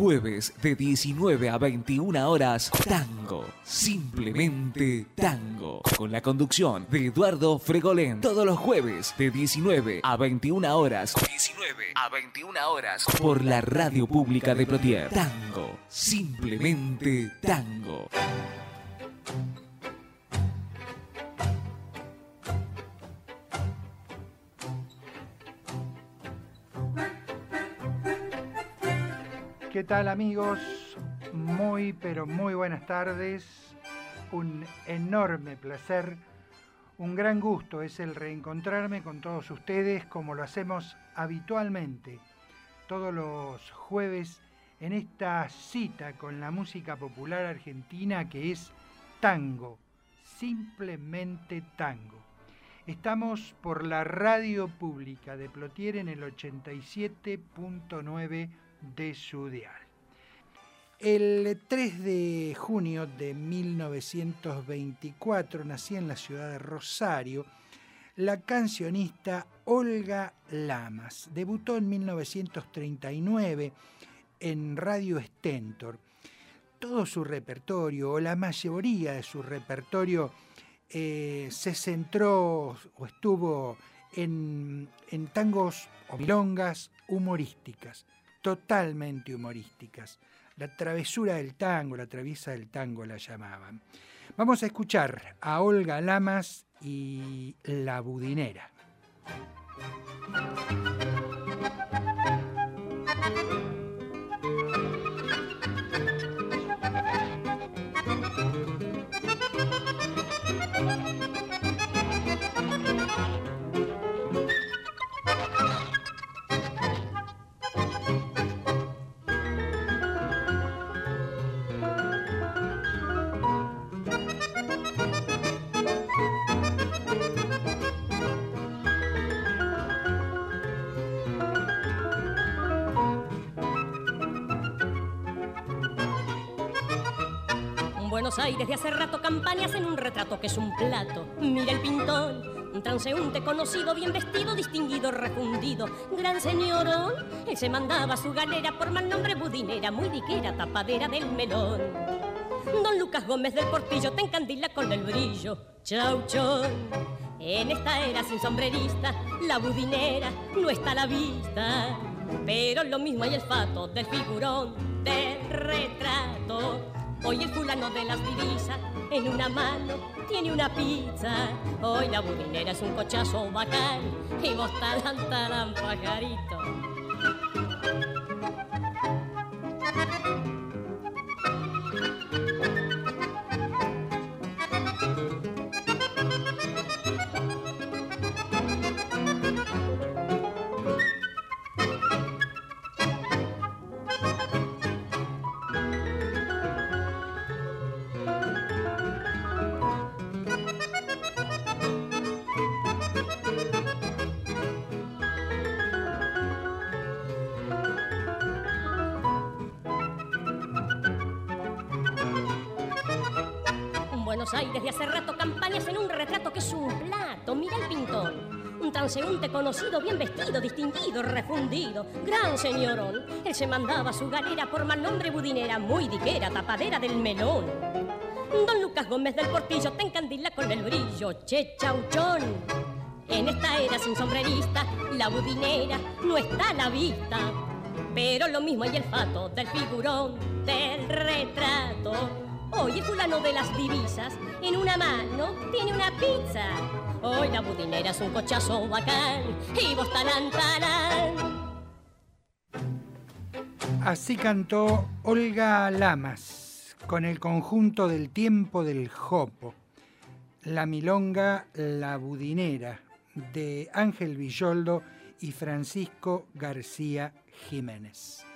Jueves de 19 a 21 horas, Tango. Simplemente Tango. Con la conducción de Eduardo Fregolén. Todos los jueves de 19 a 21 horas. 19 a 21 horas. Por la radio pública de Plotier. Tango. Simplemente Tango. ¿Qué tal amigos? Muy, pero muy buenas tardes. Un enorme placer, un gran gusto es el reencontrarme con todos ustedes como lo hacemos habitualmente todos los jueves en esta cita con la música popular argentina que es tango, simplemente tango. Estamos por la radio pública de Plotier en el 87.9 de su dial. El 3 de junio de 1924 nacía en la ciudad de Rosario la cancionista Olga Lamas. Debutó en 1939 en Radio Stentor. Todo su repertorio, o la mayoría de su repertorio, eh, se centró o estuvo en, en tangos o milongas humorísticas totalmente humorísticas. La travesura del tango, la traviesa del tango la llamaban. Vamos a escuchar a Olga Lamas y La Budinera. Hace rato campañas en un retrato que es un plato. Mira el pintón, un transeúnte conocido, bien vestido, distinguido, refundido. Gran señorón, él se mandaba su galera por mal nombre budinera, muy diquera, tapadera del melón. Don Lucas Gómez del Portillo te encandila con el brillo. Chauchón, en esta era sin sombrerista, la budinera no está a la vista. Pero lo mismo hay el fato del figurón, del retrato. Hoy el fulano de las divisas en una mano tiene una pizza. Hoy la budinera es un cochazo bacán y vos talán, talán, pajarito. Transeúnte conocido, bien vestido, distinguido, refundido. Gran señorón. Él se mandaba su galera por mal nombre budinera, muy diquera, tapadera del melón. Don Lucas Gómez del Portillo te encandila con el brillo, che chauchón. En esta era sin sombrerista, la budinera no está a la vista. Pero lo mismo hay el fato del figurón, del retrato. Hoy el fulano de las divisas en una mano tiene una pizza. Hoy la budinera es un cochazo bacán y vos talán. Así cantó Olga Lamas con el conjunto del tiempo del Jopo, la milonga La Budinera de Ángel Villoldo y Francisco García Jiménez.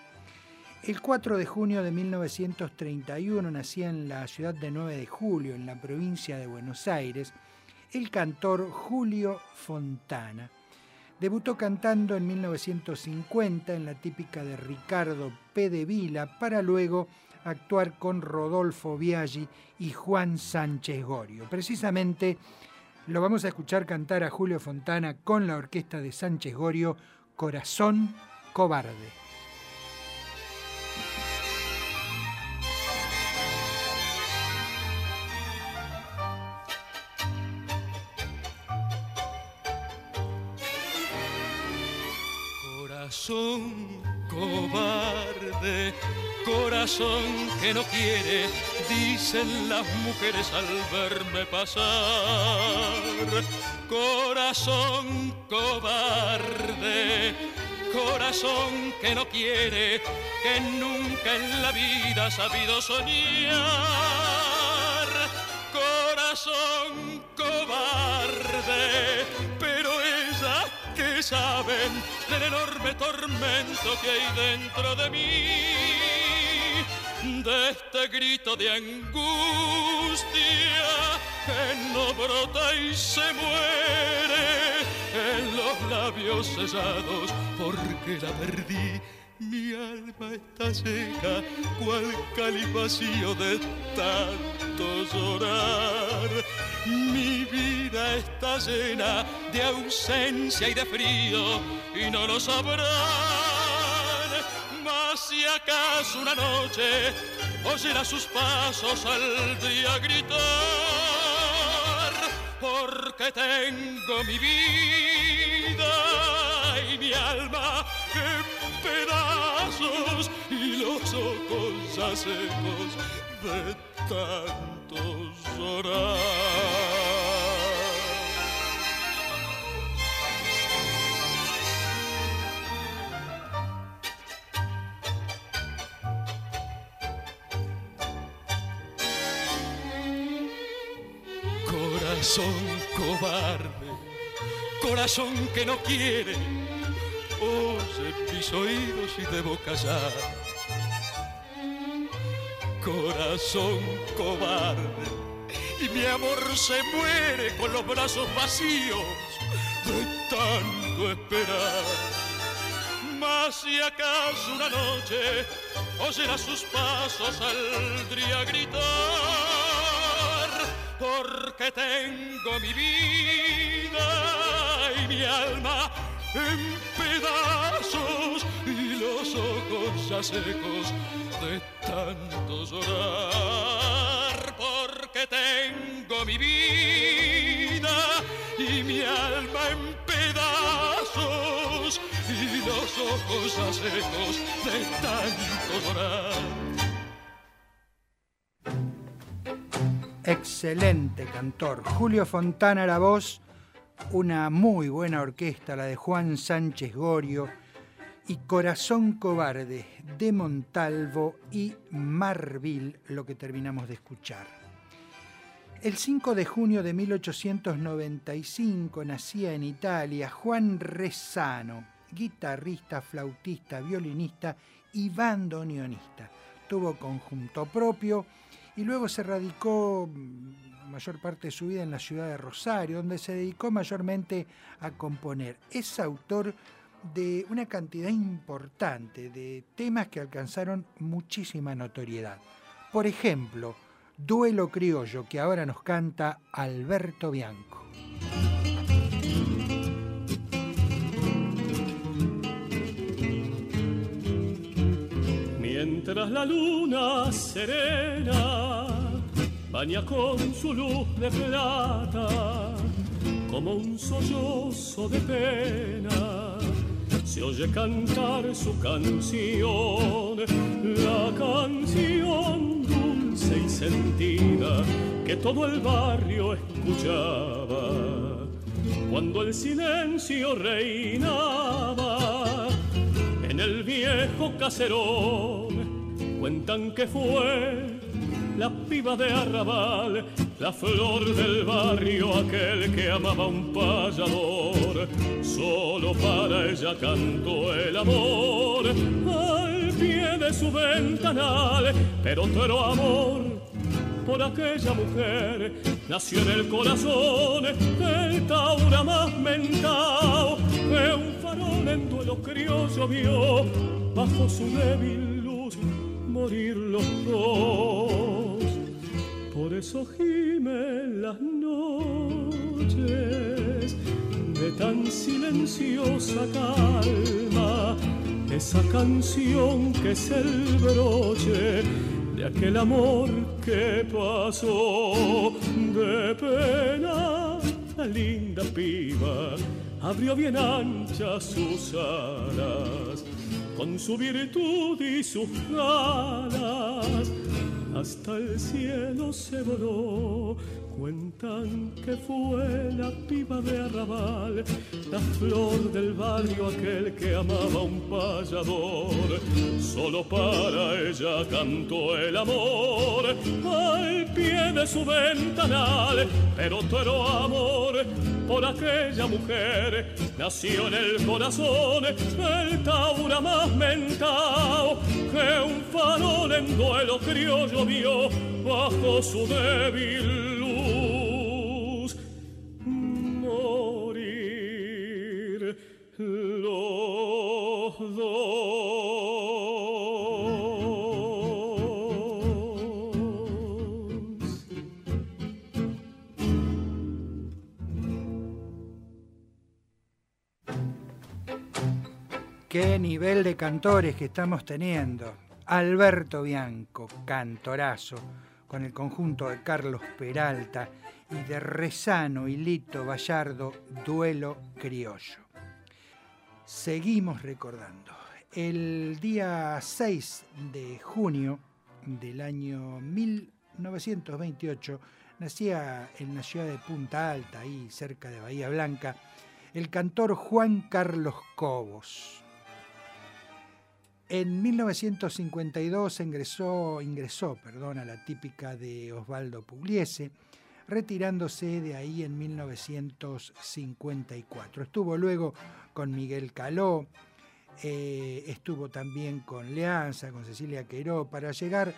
El 4 de junio de 1931 nacía en la ciudad de 9 de Julio, en la provincia de Buenos Aires, el cantor Julio Fontana. Debutó cantando en 1950 en la típica de Ricardo P. de Vila para luego actuar con Rodolfo Biaggi y Juan Sánchez Gorio. Precisamente lo vamos a escuchar cantar a Julio Fontana con la orquesta de Sánchez Gorio, Corazón Cobarde. Corazón cobarde, corazón que no quiere, dicen las mujeres al verme pasar. Corazón cobarde, corazón que no quiere, que nunca en la vida ha sabido soñar. Corazón cobarde, saben del enorme tormento que hay dentro de mí, de este grito de angustia que no brota y se muere en los labios cesados porque la perdí mi alma está seca, cual calipacío de tanto llorar. Mi vida está llena de ausencia y de frío, y no lo sabrán. Mas si acaso una noche oyera sus pasos al día gritar, porque tengo mi vida y mi alma pedazos y los ojos ya secos de tanto llorar. Corazón cobarde, corazón que no quiere mis oídos y debo callar. Corazón cobarde, y mi amor se muere con los brazos vacíos de tanto esperar. Mas si acaso una noche oyera sus pasos saldría a gritar, porque tengo mi vida y mi alma en pedazos y los ojos ya secos de tanto llorar. Porque tengo mi vida y mi alma en pedazos y los ojos ya secos de tanto llorar. Excelente cantor. Julio Fontana la voz una muy buena orquesta, la de Juan Sánchez Gorio, y Corazón Cobarde de Montalvo y Marville, lo que terminamos de escuchar. El 5 de junio de 1895 nacía en Italia Juan Rezano, guitarrista, flautista, violinista y bandoneonista. Tuvo conjunto propio y luego se radicó mayor parte de su vida en la ciudad de Rosario, donde se dedicó mayormente a componer. Es autor de una cantidad importante de temas que alcanzaron muchísima notoriedad. Por ejemplo, Duelo Criollo, que ahora nos canta Alberto Bianco. Mientras la luna serena baña con su luz de plata como un sollozo de pena. Se oye cantar su canción, la canción dulce y sentida que todo el barrio escuchaba. Cuando el silencio reinaba en el viejo caserón, cuentan que fue la piba de arrabal, la flor del barrio, aquel que amaba un payador. Solo para ella cantó el amor al pie de su ventanal, pero otro amor por aquella mujer. Nació en el corazón del taura más mentao, que un farol en duelo criollo vio bajo su débil luz morir los dos. Por eso gimen las noches de tan silenciosa calma, esa canción que es el broche de aquel amor que pasó de pena. La linda piba abrió bien anchas sus alas, con su virtud y sus ganas, hasta el cielo se voló Cuentan que fue la piba de arrabal, la flor del barrio aquel que amaba un payador. Solo para ella cantó el amor al pie de su ventanal, pero todo amor por aquella mujer nació en el corazón el taura más mentao que un farol en duelo criollo vio bajo su débil Qué nivel de cantores que estamos teniendo. Alberto Bianco, cantorazo, con el conjunto de Carlos Peralta y de Rezano y Lito Vallardo, duelo criollo. Seguimos recordando. El día 6 de junio del año 1928 nacía en la ciudad de Punta Alta, ahí cerca de Bahía Blanca, el cantor Juan Carlos Cobos. En 1952 ingresó, ingresó perdón, a la típica de Osvaldo Pugliese, retirándose de ahí en 1954. Estuvo luego con Miguel Caló, eh, estuvo también con Leanza, con Cecilia Queiró, para llegar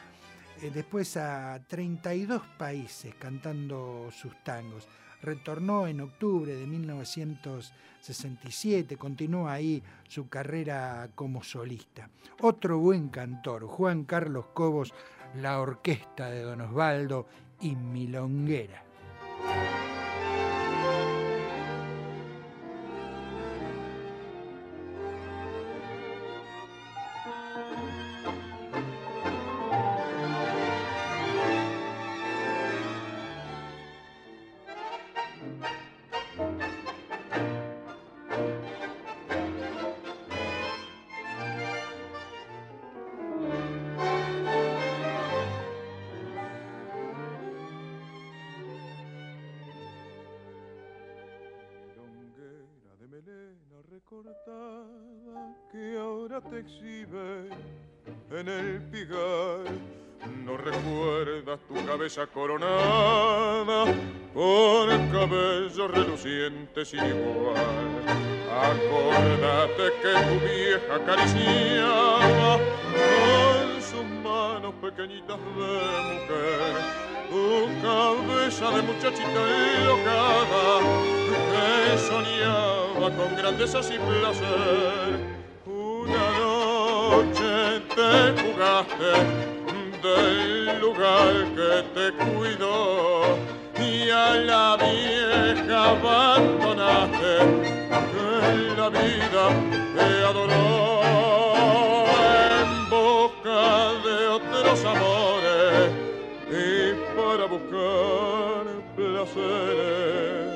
eh, después a 32 países cantando sus tangos retornó en octubre de 1967, continuó ahí su carrera como solista. Otro buen cantor, Juan Carlos Cobos, la orquesta de Don Osvaldo y Milonguera. Coronada con el cabello reluciente sin igual. Acordate que tu vieja acariciaba con sus manos pequeñitas de mujer tu cabeza de muchachita enlocada que soñaba con grandezas y placer. Una noche te jugaste del lugar que te cuidó y a la vieja abandonaste que la vida te adoró en boca de otros amores placeres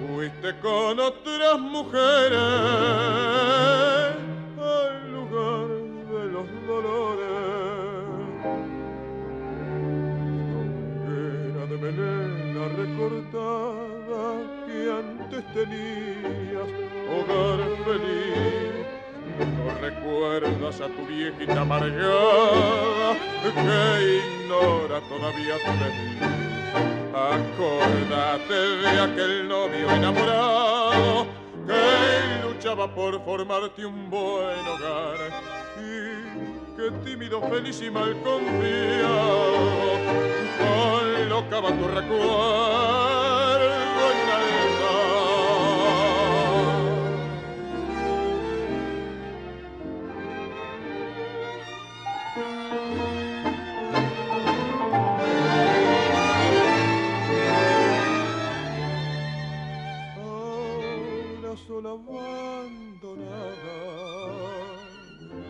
fuiste con otras mujeres que antes tenías, hogar feliz. No recuerdas a tu viejita amargada que ignora todavía tu feliz. Acordate de aquel novio enamorado que luchaba por formarte un buen hogar y que tímido, feliz y mal confiado, colocaba tu recuerdo sola abandonada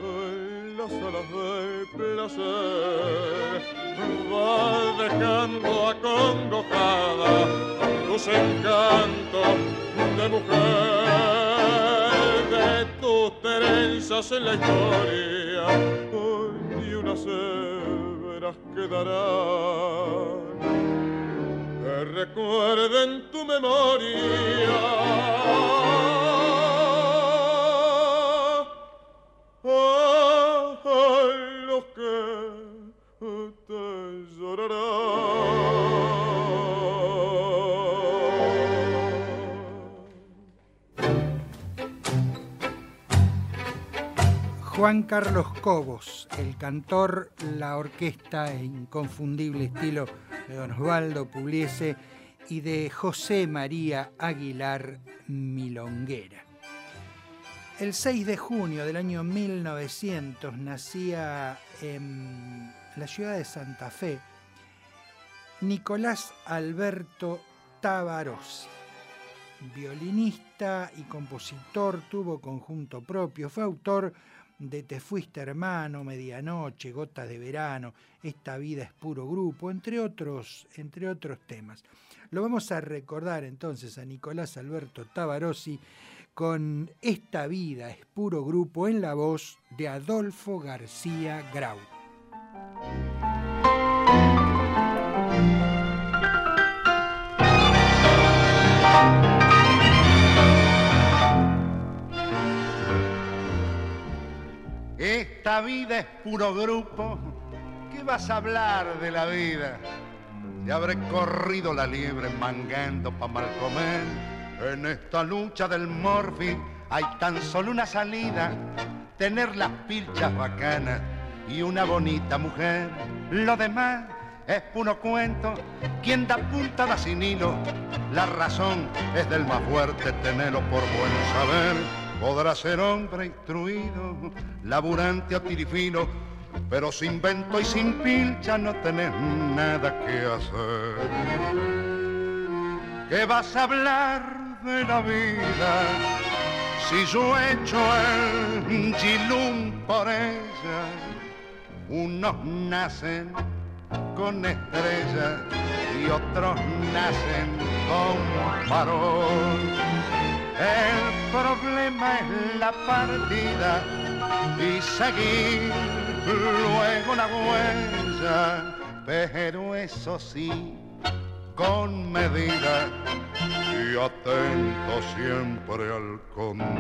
en las alas del placer. Va dejando acongojada tus encantos de mujer. De tus trenzas en la historia hoy unas severas quedarán que recuerden tu memoria. A los que te llorarán. Juan Carlos Cobos, el cantor, la orquesta e inconfundible estilo de Don Osvaldo Pugliese y de José María Aguilar Milonguera. El 6 de junio del año 1900 nacía en la ciudad de Santa Fe Nicolás Alberto Tavarossi, violinista y compositor, tuvo conjunto propio, fue autor de Te fuiste hermano, Medianoche, Gotas de verano, Esta vida es puro grupo, entre otros, entre otros temas. Lo vamos a recordar entonces a Nicolás Alberto Tavarossi con Esta vida es puro grupo en la voz de Adolfo García Grau. Esta vida es puro grupo. ¿Qué vas a hablar de la vida? Te habré corrido la liebre mangando pa' mal comer. En esta lucha del morfi hay tan solo una salida. Tener las pilchas bacanas y una bonita mujer. Lo demás es puro cuento. Quien da punta da sin hilo. La razón es del más fuerte, tenerlo por buen saber. Podrá ser hombre instruido, laburante o tirifino, pero sin vento y sin pilcha no tenés nada que hacer. ¿Qué vas a hablar de la vida si yo he hecho el gilum por ella? Unos nacen con estrellas y otros nacen con farol. El problema es la partida y seguir luego la huella, pero eso sí, con medida y atento siempre al control.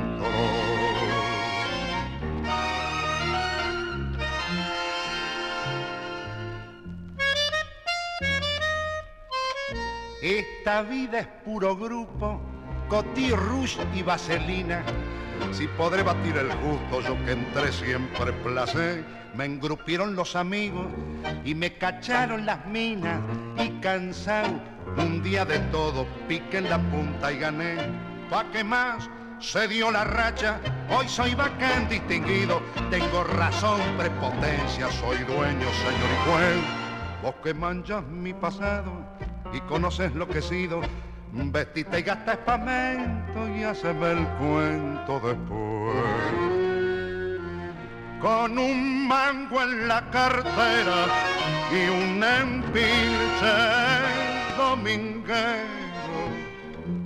Esta vida es puro grupo, cotí, rouge y vaselina. Si podré batir el gusto, yo que entré siempre placé, me engrupieron los amigos y me cacharon las minas y cansado un día de todo piqué en la punta y gané. ¿Pa' qué más? Se dio la racha, hoy soy bacán distinguido, tengo razón, prepotencia, soy dueño, señor y juez. Vos que manchas mi pasado y conoces lo que he sido, vestite y gasta espamento y haceme el cuento después. Con un mango en la cartera y un empilche dominguero,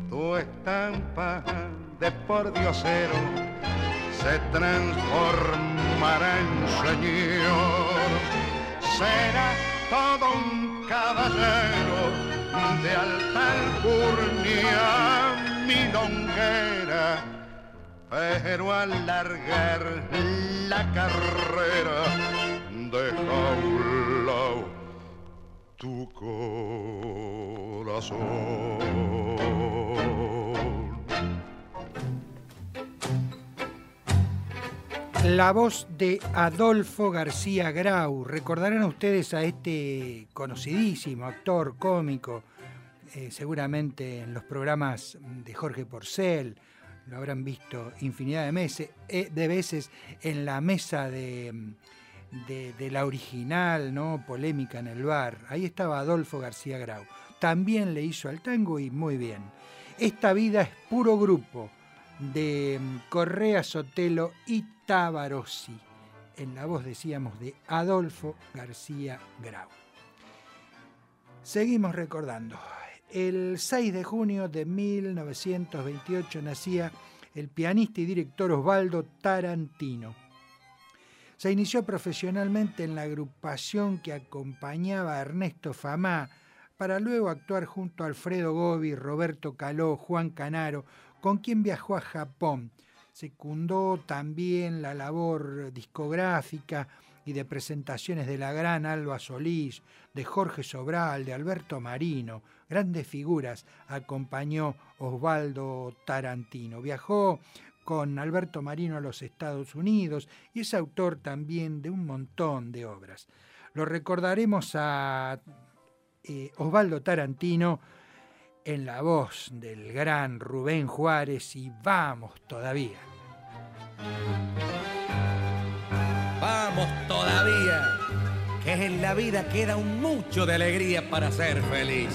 tu estampa de por diosero se transformará en señor. Será todo un caballero de alta alcurnia milonguera, pero al largar la carrera deja un tu corazón. La voz de Adolfo García Grau. Recordarán ustedes a este conocidísimo actor cómico, eh, seguramente en los programas de Jorge Porcel, lo habrán visto infinidad de, meses, eh, de veces en la mesa de, de, la original, ¿no? Polémica en el bar. Ahí estaba Adolfo García Grau. También le hizo al tango y muy bien. Esta vida es puro grupo de mm, Correa Sotelo y Tabarossi, en la voz, decíamos, de Adolfo García Grau. Seguimos recordando. El 6 de junio de 1928 nacía el pianista y director Osvaldo Tarantino. Se inició profesionalmente en la agrupación que acompañaba a Ernesto Famá, para luego actuar junto a Alfredo Gobi, Roberto Caló, Juan Canaro, con quien viajó a Japón. Secundó también la labor discográfica y de presentaciones de la gran Alba Solís, de Jorge Sobral, de Alberto Marino. Grandes figuras acompañó Osvaldo Tarantino. Viajó con Alberto Marino a los Estados Unidos y es autor también de un montón de obras. Lo recordaremos a eh, Osvaldo Tarantino en la voz del gran Rubén Juárez y vamos todavía. Vamos todavía, que en la vida queda un mucho de alegría para ser feliz.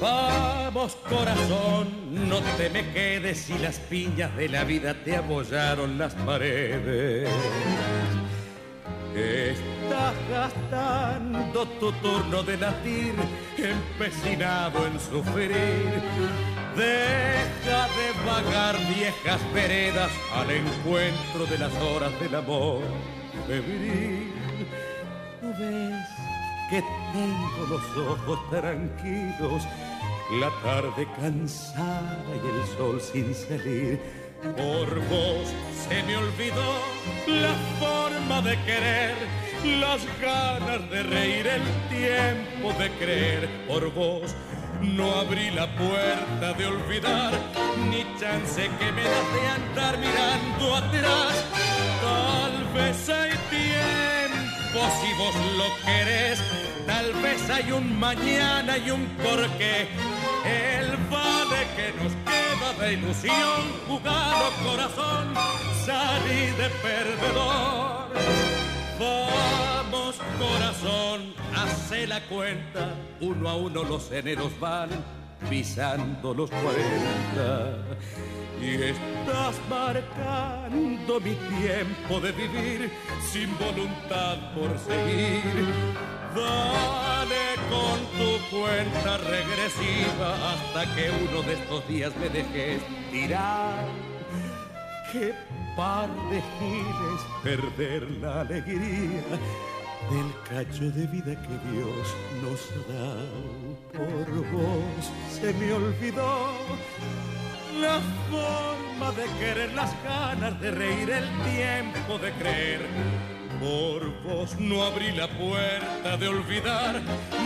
Vamos corazón, no te me quedes si las piñas de la vida te apoyaron las paredes. Estás gastando tu turno de latir, empecinado en sufrir. Deja de vagar viejas veredas al encuentro de las horas del amor febril. ¿No ves que tengo los ojos tranquilos? La tarde cansada y el sol sin salir por vos se me olvidó la forma de querer, las ganas de reír, el tiempo de creer. Por vos no abrí la puerta de olvidar, ni chance que me das de andar mirando atrás. Tal vez hay tiempo si vos lo querés, tal vez hay un mañana y un porqué. El vale que nos queda de ilusión, jugado corazón, salí de perdedor. Vamos corazón, hace la cuenta, uno a uno los eneros van pisando los cuarenta. Y estás marcando mi tiempo de vivir sin voluntad por seguir. Dale con tu cuenta regresiva hasta que uno de estos días me dejes tirar. Qué par de giles perder la alegría del cacho de vida que Dios nos da. Por vos se me olvidó la forma de querer, las ganas de reír, el tiempo de creer. Por vos no abrí la puerta de olvidar,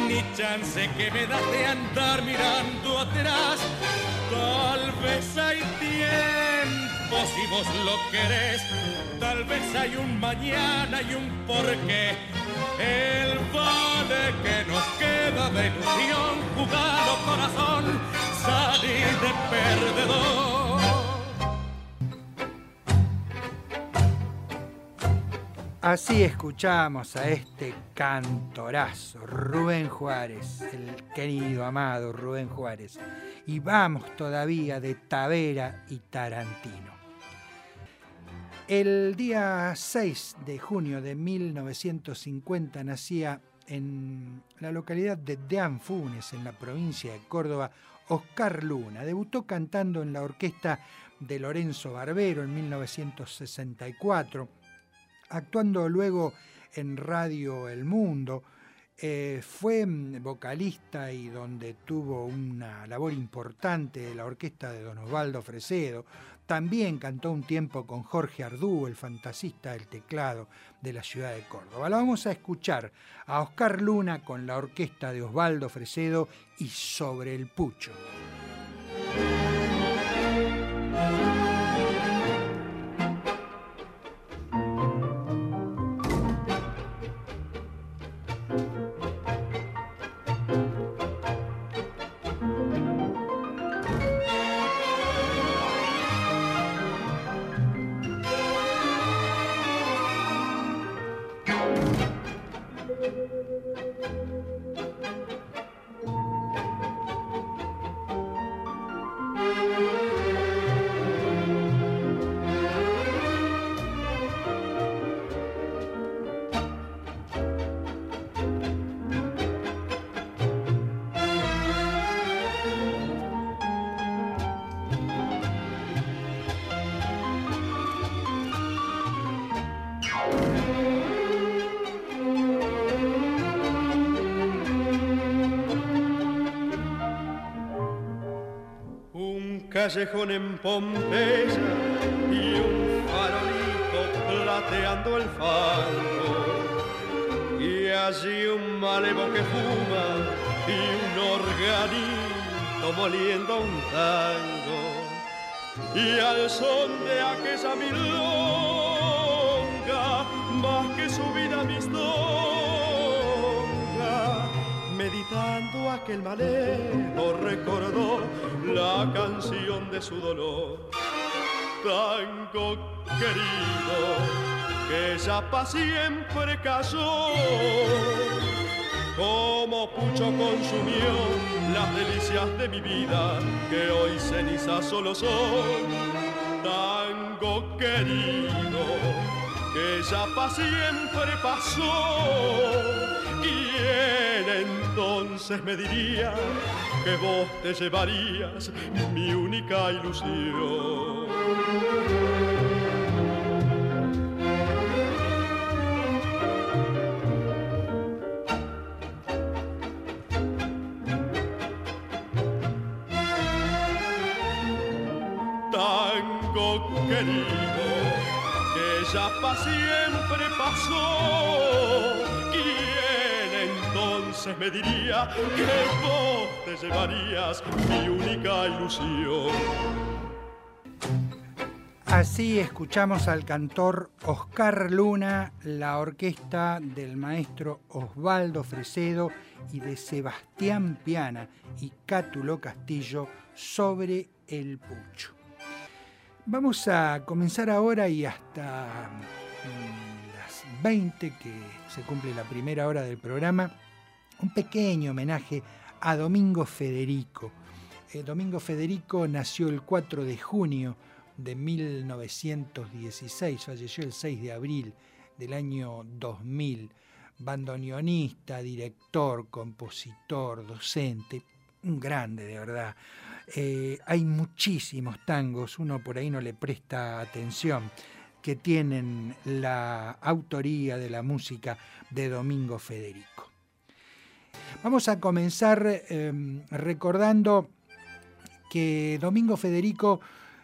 ni chance que me das de andar mirando atrás. Tal vez hay tiempo si vos lo querés, tal vez hay un mañana y un porqué. El vale que nos queda de ilusión, jugado corazón, salir de perdedor. Así escuchamos a este cantorazo, Rubén Juárez, el querido, amado Rubén Juárez. Y vamos todavía de Tavera y Tarantino. El día 6 de junio de 1950 nacía en la localidad de Deanfunes, en la provincia de Córdoba, Oscar Luna. Debutó cantando en la orquesta de Lorenzo Barbero en 1964, actuando luego en Radio El Mundo, eh, fue mm, vocalista y donde tuvo una labor importante de la orquesta de Don Osvaldo Fresedo. También cantó un tiempo con Jorge Ardú, el fantasista del teclado de la ciudad de Córdoba. Lo vamos a escuchar a Oscar Luna con la orquesta de Osvaldo Fresedo y Sobre el Pucho. Callejón en Pompeya y un farolito plateando el fango. Y allí un malevo que fuma y un organito moliendo un tango. Y al son de aquella milonga, más que su vida mistonga, meditando aquel malevo recordó la canción de su dolor. Tango querido, que ya pa' siempre cayó. Como pucho consumió las delicias de mi vida, que hoy cenizas solo son. Tango querido, que ya siempre pasó. ¿Quién entonces me diría que vos te llevarías mi única ilusión? Siempre pasó. ¿Quién entonces me diría que vos te llevarías mi única ilusión? Así escuchamos al cantor Oscar Luna, la orquesta del maestro Osvaldo Fresedo y de Sebastián Piana y Cátulo Castillo sobre el pucho. Vamos a comenzar ahora y hasta 20, que se cumple la primera hora del programa, un pequeño homenaje a Domingo Federico. Eh, Domingo Federico nació el 4 de junio de 1916, falleció el 6 de abril del año 2000, bandoneonista, director, compositor, docente, un grande de verdad. Eh, hay muchísimos tangos, uno por ahí no le presta atención, que tienen la autoría de la música de Domingo Federico. Vamos a comenzar eh, recordando que Domingo Federico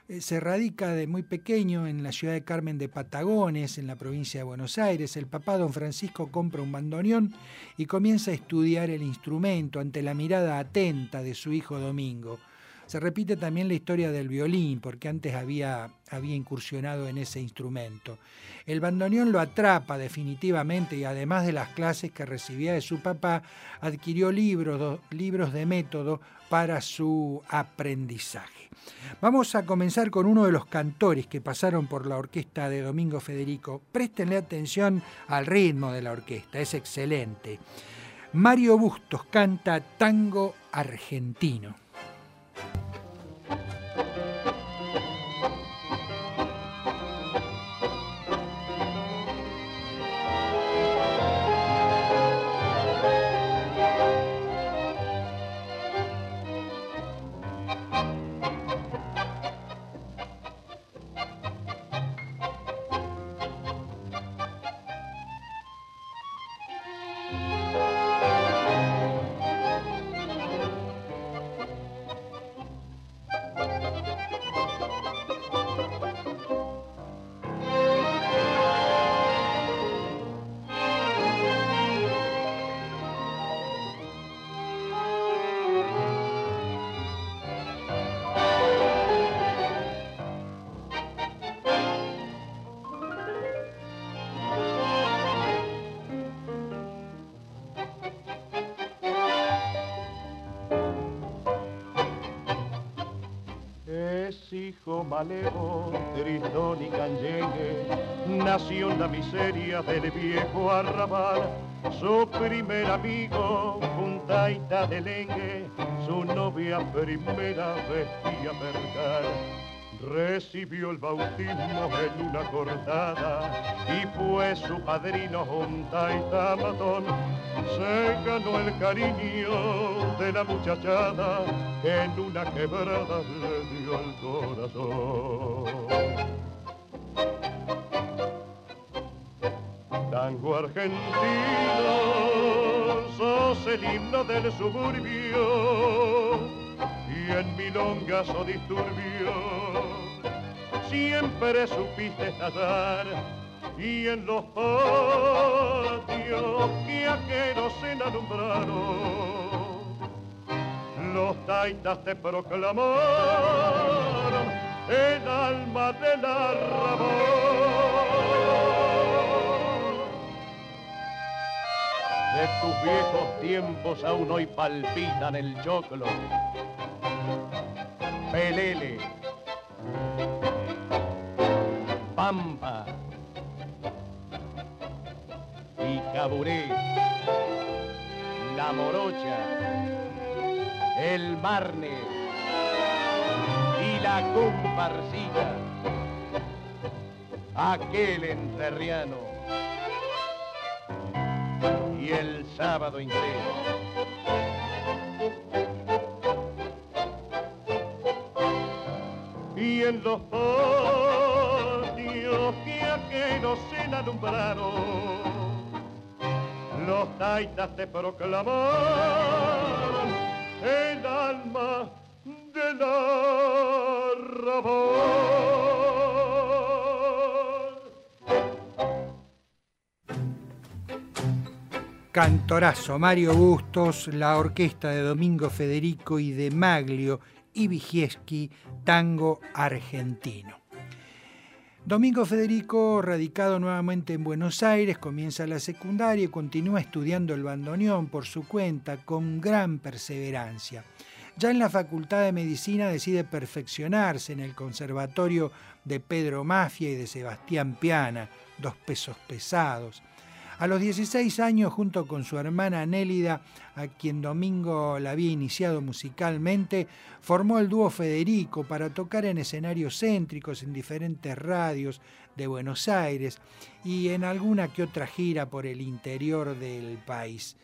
eh, se radica de muy pequeño en la ciudad de Carmen de Patagones, en la provincia de Buenos Aires. El papá, don Francisco, compra un bandoneón y comienza a estudiar el instrumento ante la mirada atenta de su hijo Domingo. Se repite también la historia del violín, porque antes había, había incursionado en ese instrumento. El bandoneón lo atrapa definitivamente y además de las clases que recibía de su papá, adquirió libros, libros de método para su aprendizaje. Vamos a comenzar con uno de los cantores que pasaron por la orquesta de Domingo Federico. Préstenle atención al ritmo de la orquesta, es excelente. Mario Bustos canta tango argentino. Malevo, tristón y canyengue, nació en la miseria del viejo arrabal. Su primer amigo, un taita de lengue, su novia primera vestía percal recibió el bautismo en una cortada y fue su padrino un taita matón. Se ganó el cariño de la muchachada que en una quebrada le dio el corazón. Tango argentino, sos el himno del suburbio y en milongas o disturbio siempre supiste estallar y en los patios que aquellos se alumbraron los taitas te proclamaron el alma del arrabal. De tus viejos tiempos aún hoy palpitan el choclo. Pelele. Pampa. Y Caburé. La Morocha. El Marne. Y la comparsita. Aquel enterriano y el sábado entero. Y en los patios que aquellos se alumbraron, los taitas te proclamaron el alma del arrabal. Cantorazo, Mario Bustos, la orquesta de Domingo Federico y de Maglio y tango argentino. Domingo Federico, radicado nuevamente en Buenos Aires, comienza la secundaria y continúa estudiando el bandoneón por su cuenta con gran perseverancia. Ya en la Facultad de Medicina decide perfeccionarse en el Conservatorio de Pedro Mafia y de Sebastián Piana, dos pesos pesados. A los 16 años, junto con su hermana Nélida, a quien Domingo la había iniciado musicalmente, formó el dúo Federico para tocar en escenarios céntricos en diferentes radios de Buenos Aires y en alguna que otra gira por el interior del país.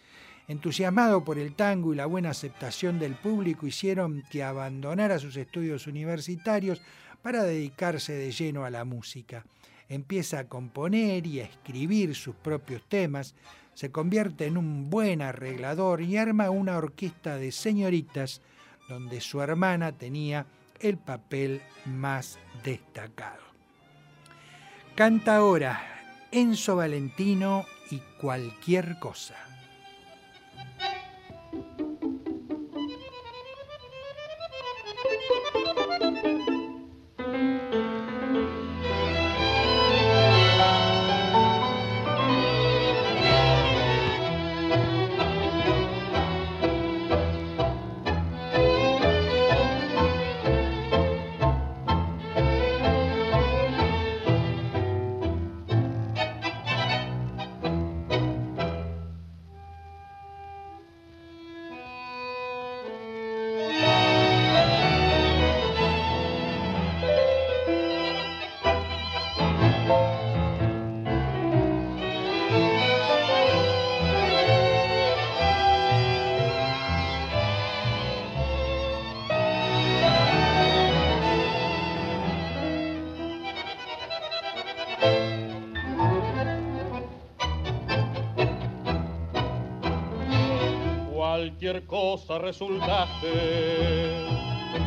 Entusiasmado por el tango y la buena aceptación del público, hicieron que abandonara sus estudios universitarios para dedicarse de lleno a la música empieza a componer y a escribir sus propios temas, se convierte en un buen arreglador y arma una orquesta de señoritas donde su hermana tenía el papel más destacado. Canta ahora Enzo Valentino y cualquier cosa. Cosa resultaste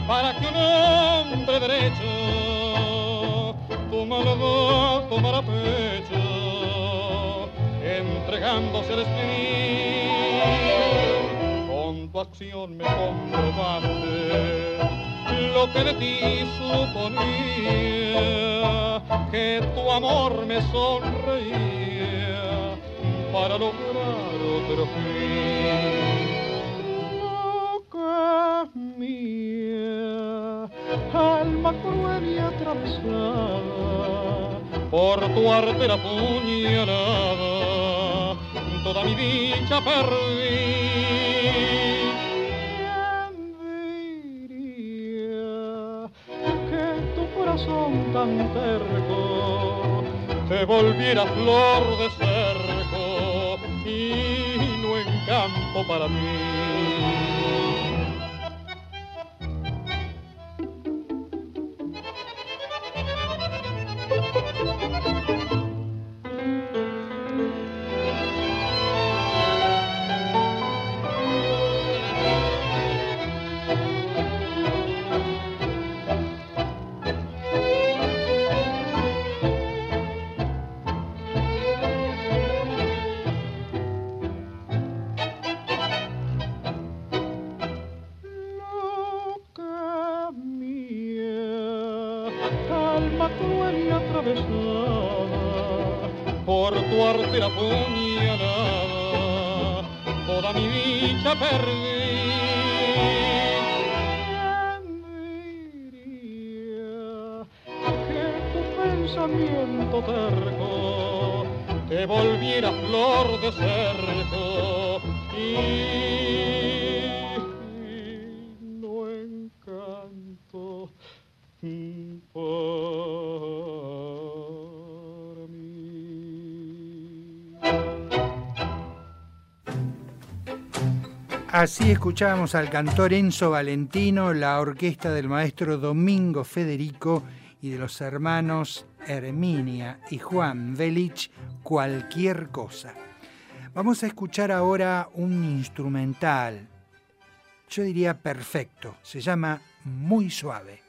para que un hombre derecho tu maldad tomara pecho entregándose al escribir con tu acción me comprobaste lo que de ti suponía que tu amor me sonreía para lograr otro fin por tu artera puñalada, toda mi dicha perdí. ¿Quién diría que tu corazón tan terco te volviera flor de cerco y no encanto para mí? Dicha Así escuchábamos al cantor Enzo Valentino, la orquesta del maestro Domingo Federico y de los hermanos Herminia y Juan Velich, cualquier cosa. Vamos a escuchar ahora un instrumental, yo diría perfecto, se llama Muy Suave.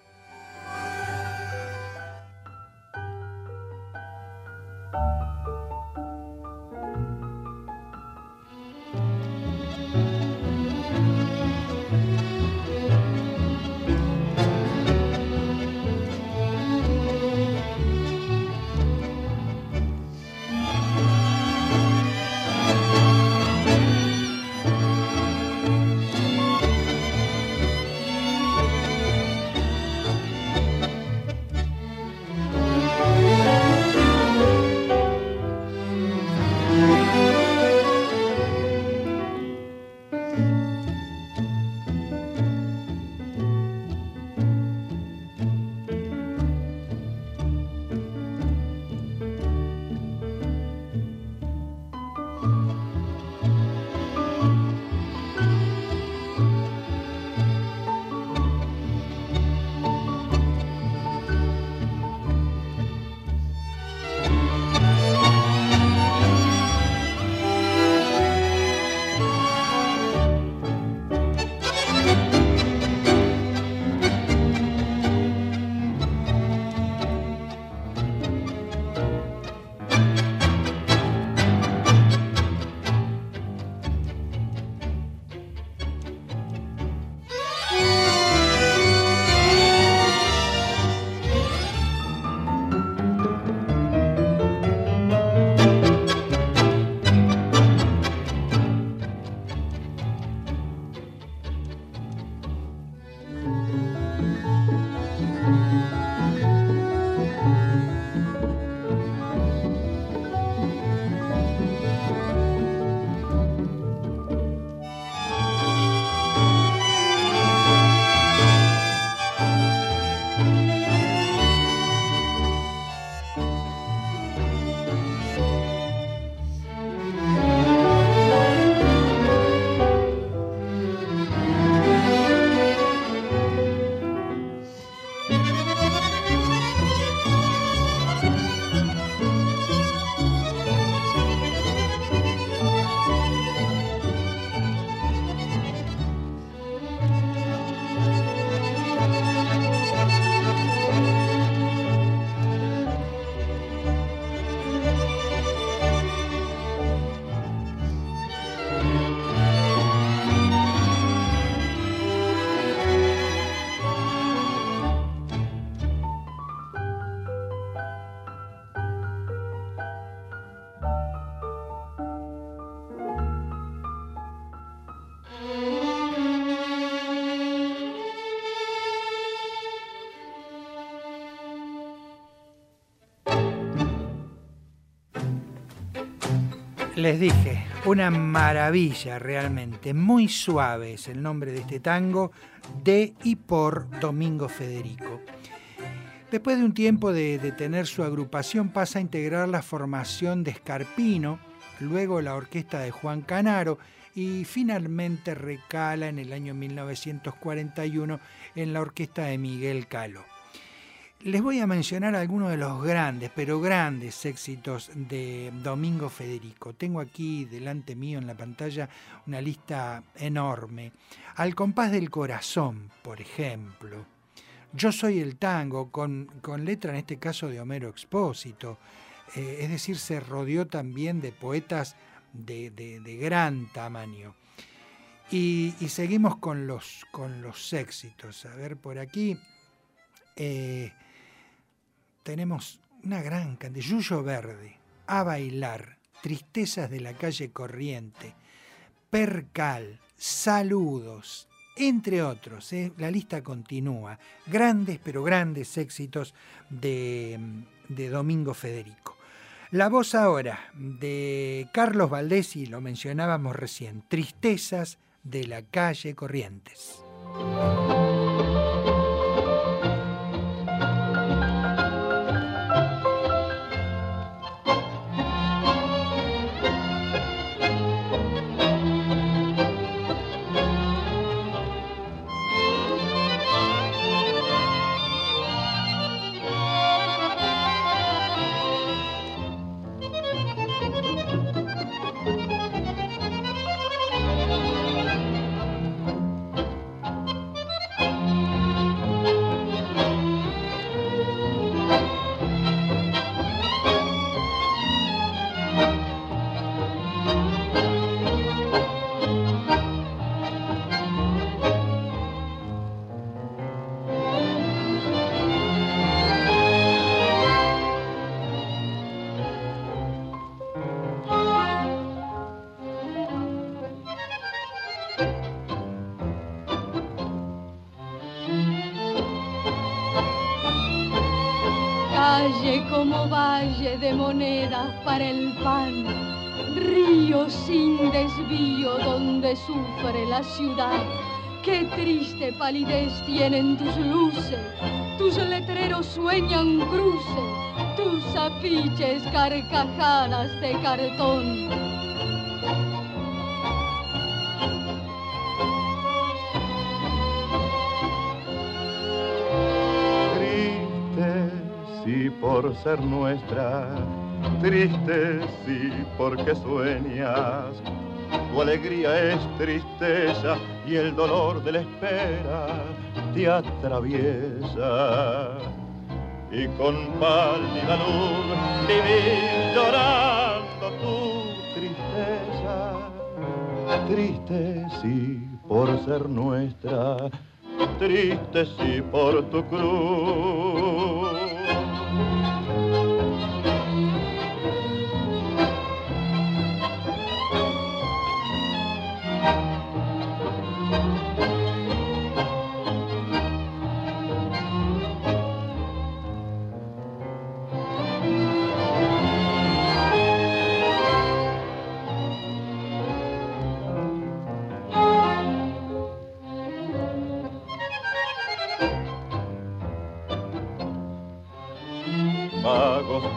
Les dije, una maravilla realmente, muy suave es el nombre de este tango de y por Domingo Federico. Después de un tiempo de, tener su agrupación pasa a integrar la formación de Escarpino, luego la orquesta de Juan Canaro y finalmente recala en el año 1941 en la orquesta de Miguel Caló. Les voy a mencionar algunos de los grandes, pero grandes éxitos de Domingo Federico. Tengo aquí delante mío en la pantalla una lista enorme. Al compás del corazón, por ejemplo. Yo soy el tango, con, letra en este caso de Homero Expósito. Eh, es decir, se rodeó también de poetas de, gran tamaño. Y, seguimos con los, con los éxitos. A ver, por aquí. Eh, tenemos una gran cantidad. Yuyo Verde, A Bailar, Tristezas de la calle Corriente, Percal, Saludos, entre otros. ¿eh? La lista continúa. Grandes, pero grandes éxitos de, de Domingo Federico. La voz ahora de Carlos Valdés, y lo mencionábamos recién, Tristezas de la calle Corrientes. El pan, río sin desvío donde sufre la ciudad. Qué triste palidez tienen tus luces, tus letreros sueñan cruces, tus afiches carcajadas de cartón. por ser nuestra, triste sí porque sueñas. Tu alegría es tristeza y el dolor de la espera te atraviesa. Y con pálida luz vivir llorando tu tristeza. Triste sí por ser nuestra, triste sí por tu cruz.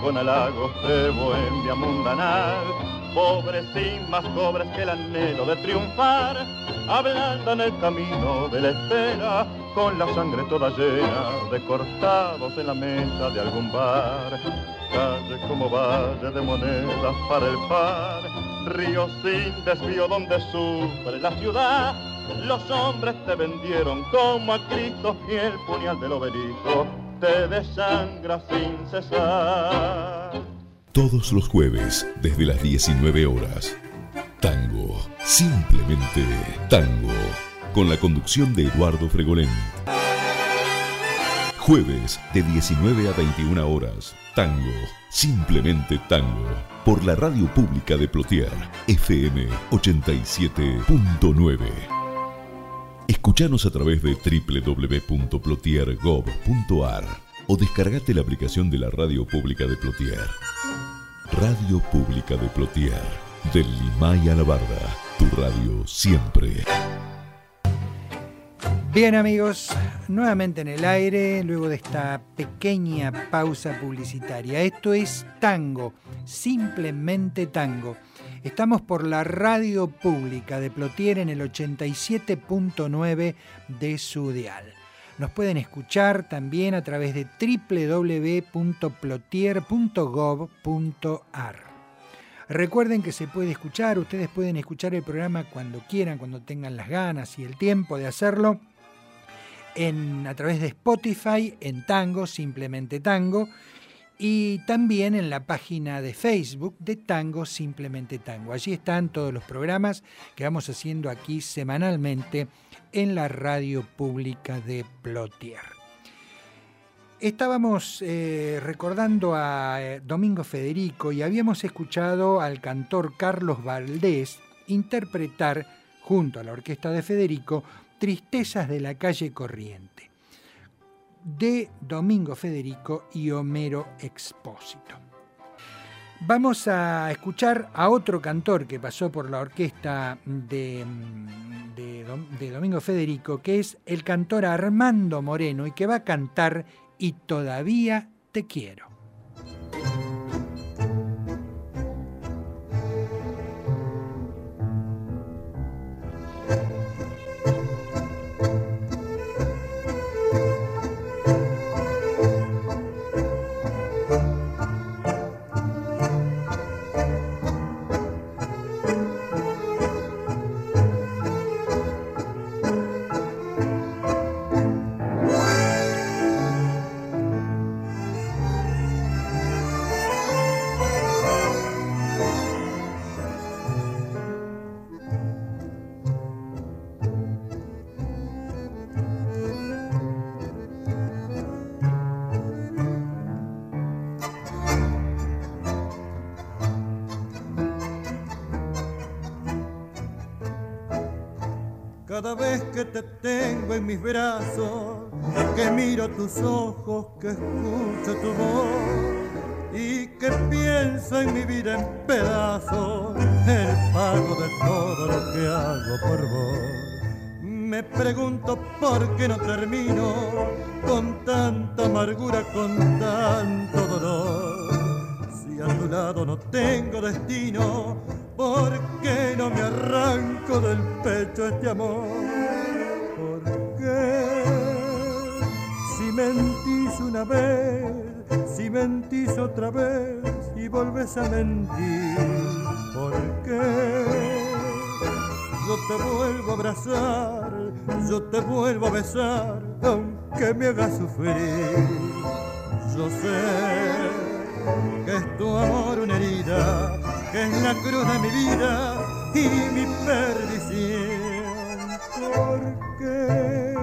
Con halagos de bohemia mundanal, pobres y más pobres que el anhelo de triunfar, hablando en el camino de la espera, con la sangre toda llena de cortados en la mesa de algún bar. Calle como valle de monedas para el par, río sin desvío donde sufre la ciudad. Los hombres te vendieron como a Cristo y el puñal del obelisco te desangra sin cesar. Todos los jueves, desde las 19 horas. Tango, simplemente tango, con la conducción de Eduardo Fregolén. Jueves, de 19 a 21 horas. Tango, simplemente tango, por la radio pública de Plotier, FM 87.9. Escuchanos a través de www.plotier.gov.ar o descargate la aplicación de la Radio Pública de Plotier. Radio Pública de Plotier, del Limay a la Barda, tu radio siempre. Bien amigos, nuevamente en el aire, luego de esta pequeña pausa publicitaria. Esto es tango, simplemente tango. Estamos por la radio pública de Plotier en el 87.9 de su dial. Nos pueden escuchar también a través de www.plotier.gov.ar. Recuerden que se puede escuchar, ustedes pueden escuchar el programa cuando quieran, cuando tengan las ganas y el tiempo de hacerlo, en, a través de Spotify, en Tango, simplemente Tango, y también en la página de Facebook de Tango Simplemente Tango. Allí están todos los programas que vamos haciendo aquí semanalmente en la radio pública de Plotier. Estábamos eh, recordando a eh, Domingo Federico y habíamos escuchado al cantor Carlos Valdés interpretar, junto a la orquesta de Federico, Tristezas de la calle Corriente, de Domingo Federico y Homero Expósito. Vamos a escuchar a otro cantor que pasó por la orquesta de, de, Domingo Federico, que es el cantor Armando Moreno y que va a cantar y todavía te quiero. Cada vez que te tengo en mis brazos, que miro tus ojos, que escucho tu voz y que pienso en mi vida en pedazos, el pago de todo lo que hago por vos. Me pregunto por qué no termino con tanta amargura, con tanto dolor. Si a tu lado no tengo destino, ¿Por qué no me arranco del pecho este amor? ¿Por qué? Si mentís una vez, si mentís otra vez y volves a mentir, ¿por qué? Yo te vuelvo a abrazar, yo te vuelvo a besar, aunque me hagas sufrir. Yo sé que es tu amor una herida, que es la cruz de mi vida y mi perdición. Porque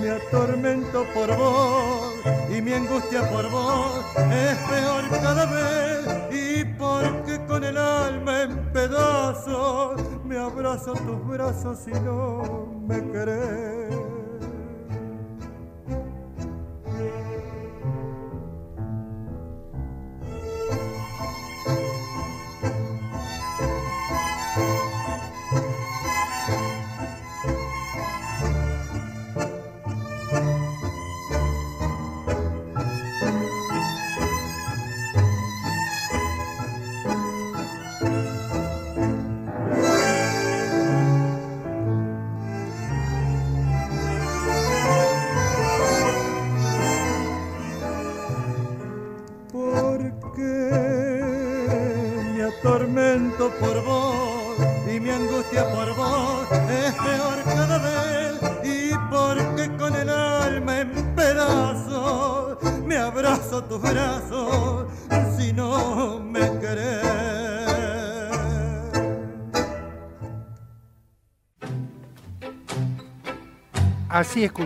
me atormento por vos y mi angustia por vos es peor cada vez y porque con el alma en pedazos me abrazo tus brazos y no me querés.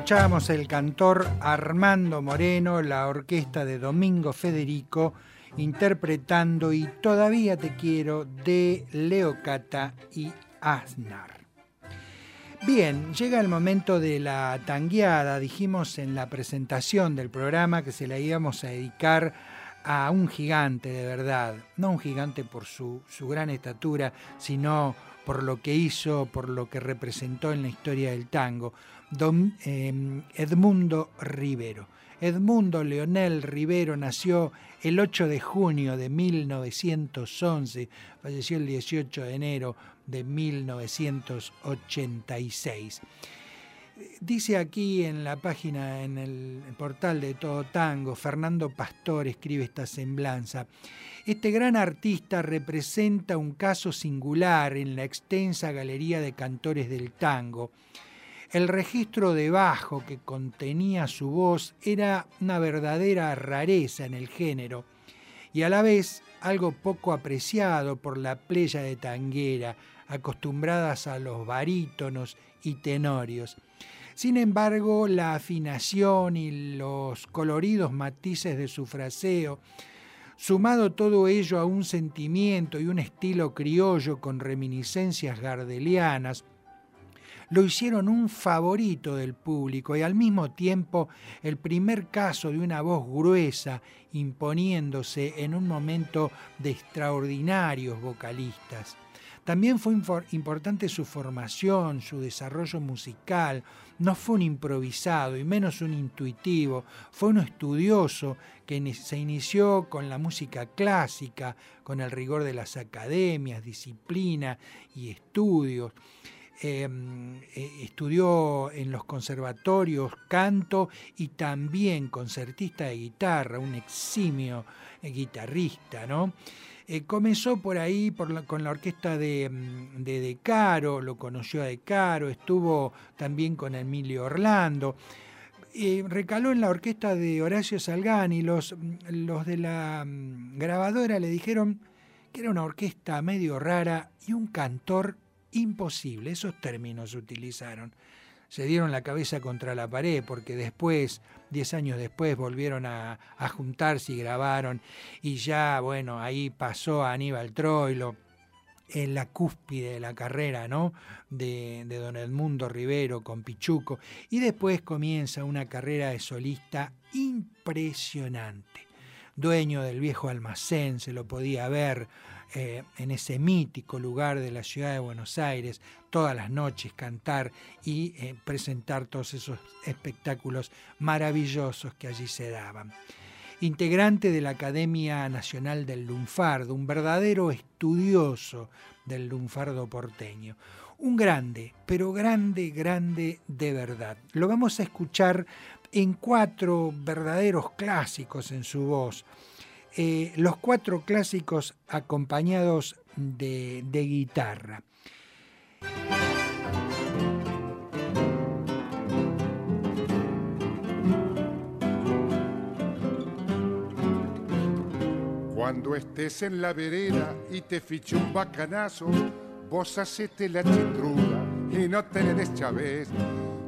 Así escuchamos el cantor Armando Moreno, la orquesta de Domingo Federico interpretando Y todavía te quiero de Leocata y Aznar. Bien, llega el momento de la tangueada. Dijimos en la presentación del programa que se la íbamos a dedicar a un gigante de verdad. No un gigante por su, gran estatura, sino por lo que hizo, por lo que representó en la historia del tango. Eh, Edmundo Rivero. Edmundo Leonel Rivero nació el 8 de junio de 1911, falleció el 18 de enero de 1986. Dice aquí en la página, en el portal de Todo Tango, Fernando Pastor escribe esta semblanza. Este gran artista representa un caso singular en la extensa galería de cantores del tango el registro de bajo que contenía su voz era una verdadera rareza en el género y a la vez algo poco apreciado por la playa de tanguera, acostumbradas a los barítonos y tenorios. Sin embargo, la afinación y los coloridos matices de su fraseo, sumado todo ello a un sentimiento y un estilo criollo con reminiscencias gardelianas, lo hicieron un favorito del público y al mismo tiempo el primer caso de una voz gruesa imponiéndose en un momento de extraordinarios vocalistas. También fue importante su formación, su desarrollo musical. No fue un improvisado y menos un intuitivo, fue un estudioso que se inició con la música clásica, con el rigor de las academias, disciplina y estudios. Em, eh, estudió en los conservatorios canto y también concertista de guitarra, un eximio eh, guitarrista, ¿no? Eh, comenzó por ahí con la orquesta de, mm, de, de Caro, lo conoció a De Caro, estuvo también con Emilio Orlando. recaló en la orquesta de Horacio Salgani. Los, mm, los de la mm, grabadora le dijeron que era una orquesta medio rara y un cantor imposible. Esos términos se utilizaron. Se dieron la cabeza contra la pared porque después, diez años después, volvieron a, juntarse y grabaron. Y ya, bueno, ahí pasó a Aníbal Troilo en la cúspide de la carrera, ¿no? De, de, don Edmundo Rivero con Pichuco. Y después comienza una carrera de solista impresionante. Dueño del viejo almacén, se lo podía ver eh, en ese mítico lugar de la ciudad de Buenos Aires, todas las noches cantar y eh, presentar todos esos espectáculos maravillosos que allí se daban. Integrante de la Academia Nacional del Lunfardo, un verdadero estudioso del lunfardo porteño. Un grande, pero grande, grande de verdad. Lo vamos a escuchar en cuatro verdaderos clásicos en su voz. Eh, los cuatro clásicos acompañados de, guitarra. Cuando estés en la vereda y te fiche un bacanazo, vos hacete la chitruda y no te le des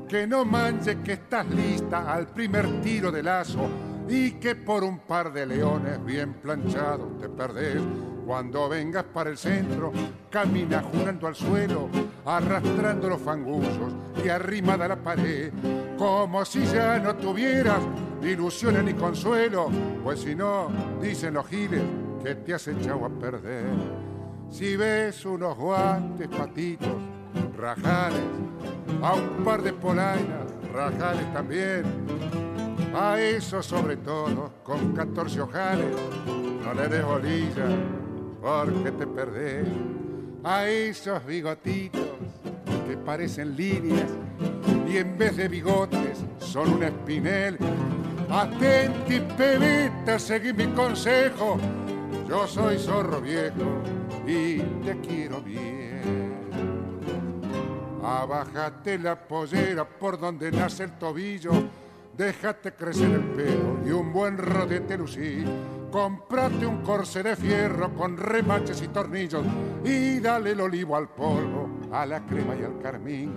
Que no manches que estás lista al primer tiro de lazo y que por un par de leones bien planchados te perdés. Cuando vengas para el centro, camina jugando al suelo, arrastrando los fangullos y arrimada a la pared, como si ya no tuvieras ilusiones ni consuelo, pues si no, dicen los giles que te has echado a perder. Si ves unos guantes patitos, rajales, a un par de polainas, rajales también, a eso sobre todo, con 14 ojales, no le des bolilla, porque te perdés. A esos bigotitos que parecen líneas y en vez de bigotes son un espinel. Atenti, pebeta, seguí mi consejo. Yo soy zorro viejo y te quiero bien. Abájate la pollera por donde nace el tobillo déjate crecer el pelo y un buen rodete lucí. Comprate un corse de fierro con remaches y tornillos y dale el olivo al polvo, a la crema y al carmín.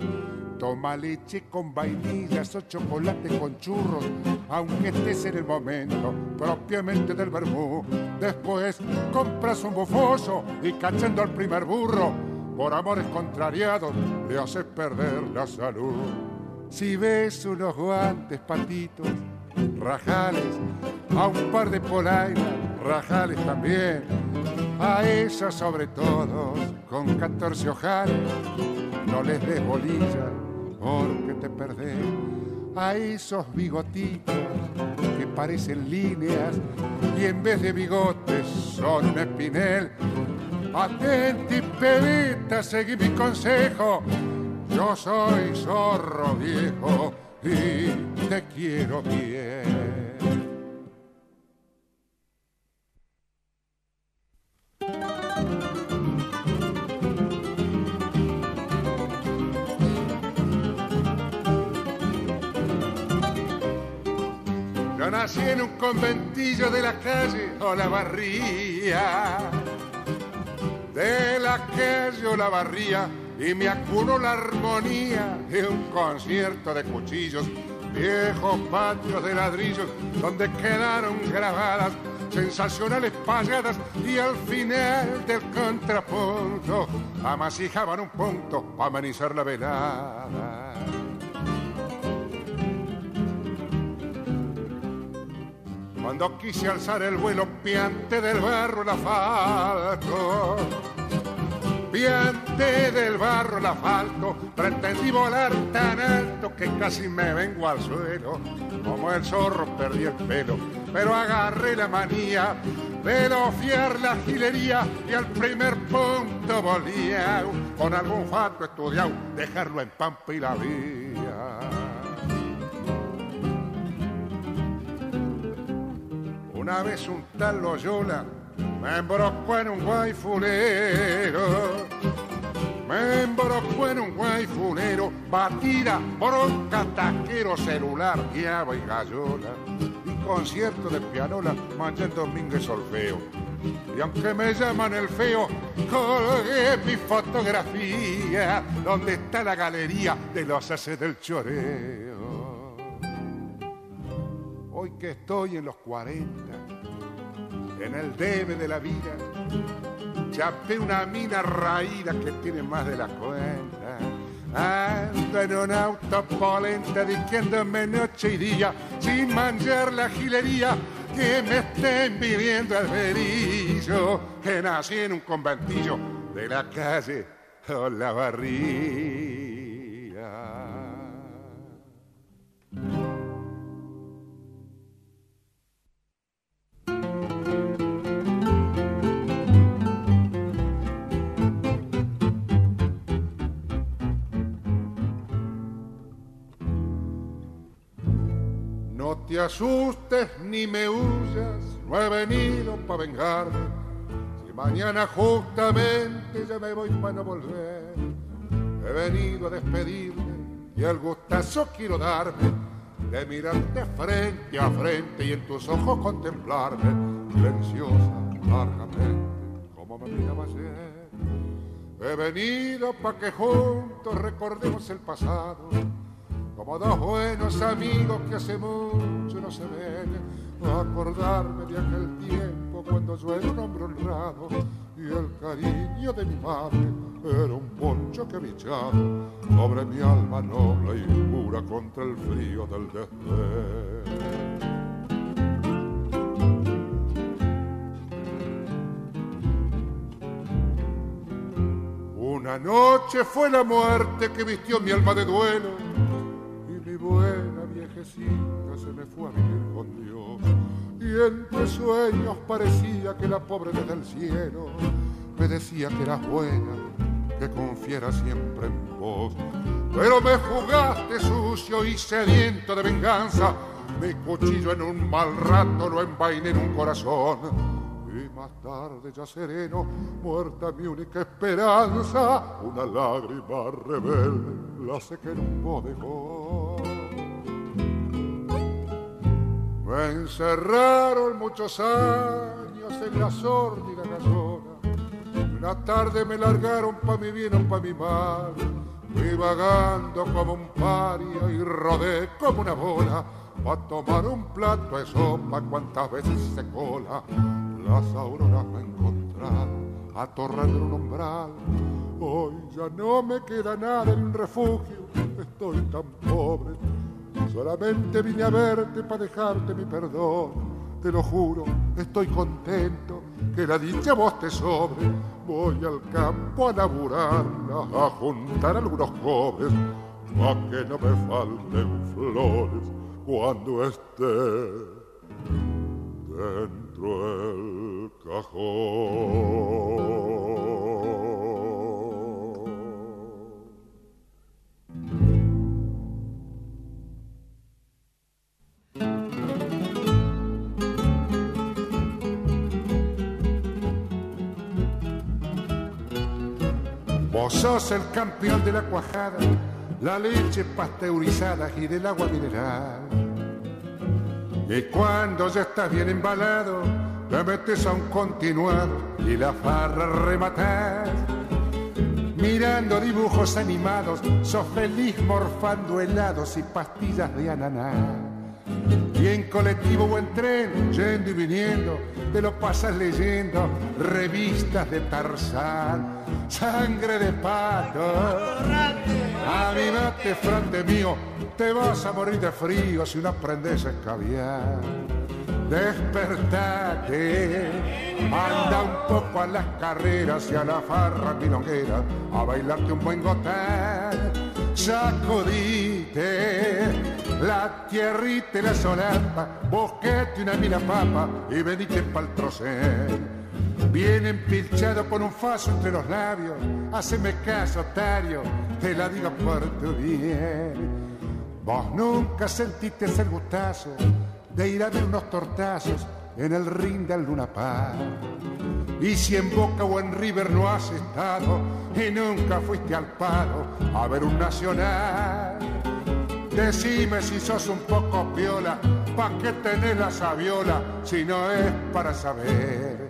Toma leche con vainillas o chocolate con churros, aunque estés en el momento propiamente del vermú. Después compras un bufoso y cachando al primer burro, por amores contrariados le haces perder la salud. Si ves unos guantes patitos, rajales, a un par de polainas, rajales también, a esos sobre todo, con 14 ojales, no les des bolilla porque te perdés. A esos bigotitos que parecen líneas y en vez de bigotes son un espinel. Atenti, pebita, seguí mi consejo yo soy zorro viejo y te quiero bien. Yo nací en un conventillo de la calle o la barría. De la calle o la barría y me acuno la armonía de un concierto de cuchillos, viejos patios de ladrillos donde quedaron grabadas sensacionales payadas y al final del contrapunto amasijaban un punto para amenizar la velada. Cuando quise alzar el vuelo piante del barro el asfalto, piante del barro el asfalto, pretendí volar tan alto que casi me vengo al suelo, como el zorro perdí el pelo, pero agarré la manía de fiar la gilería y al primer punto volía con algún fato estudiado, dejarlo en pampa y la vía. Una vez un tal Loyola me embrocó en un guayfulero. Me embrocó en un guayfulero, batida, bronca, taquero, celular, guiaba y gallola. Y concierto de pianola, mancha el domingo y solfeo. Y aunque me llaman el feo, colgué mi fotografía, donde está la galería de los haces del choreo. Hoy que estoy en los 40, en el debe de la vida, chapé una mina raída que tiene más de la cuenta. Ando en un auto polenta diciéndome noche y día, sin manjar la gilería, que me estén viviendo el berillo, que nací en un conventillo de la calle la barría. Te asustes ni me huyas, no he venido para vengarme. Si mañana justamente ya me voy para no volver, he venido a despedirme y el gustazo quiero darme de mirarte frente a frente y en tus ojos contemplarme, silenciosa, largamente, como me miraba ayer. He venido para que juntos recordemos el pasado como dos buenos amigos que hace mucho no se ven. Acordarme de aquel tiempo cuando yo era un hombre honrado y el cariño de mi madre era un poncho que bichado sobre mi alma noble y pura contra el frío del desdén. Una noche fue la muerte que vistió mi alma de duelo buena viejecita se me fue a vivir con Dios. Y entre sueños parecía que la pobre desde el cielo me decía que eras buena, que confiara siempre en vos. Pero me jugaste sucio y sediento de venganza, mi cuchillo en un mal rato lo envainé en un corazón y más tarde ya sereno, muerta mi única esperanza, una lágrima rebelde la sequé en un bodegón. Me encerraron muchos años en la sórdida casona. Una tarde me largaron pa' mi bien o pa' mi mal. Fui vagando como un paria y rodé como una bola pa' tomar un plato de sopa cuantas veces se cola. Las auroras me encontraron atorrando un umbral. Hoy ya no me queda nada en un refugio, estoy tan pobre. Solamente vine a verte para dejarte mi perdón. Te lo juro, estoy contento que la dicha vos te sobre. Voy al campo a laburarla, a juntar algunos jóvenes, pa' que no me falten flores cuando esté dentro el cajón. Vos sos el campeón de la cuajada, la leche pasteurizada y del agua mineral. Y cuando ya estás bien embalado, te metes a un continuado y la farra rematas. mirando dibujos animados, sos feliz morfando helados y pastillas de ananá. Y en colectivo o en tren, yendo y viniendo, te lo pasas leyendo revistas de Tarzán, sangre de pato. Avivate, frente mío, te vas a morir de frío si no aprendes a escabiar. Despertate, anda un poco a las carreras y a la farra milonguera a bailarte un buen gotán. Sacudite la tierrita y la solapa, bosquete una mina papa y venite pa'l trocén. Bien empilchado por un faso entre los labios, haceme caso, otario, te la digo por tu bien. Vos nunca sentiste el gustazo de ir a ver unos tortazos en el ring del Luna Park. Y si en Boca o en River no has estado y nunca fuiste al paro a ver un nacional, decime si sos un poco piola, pa' qué tenés la sabiola si no es para saber.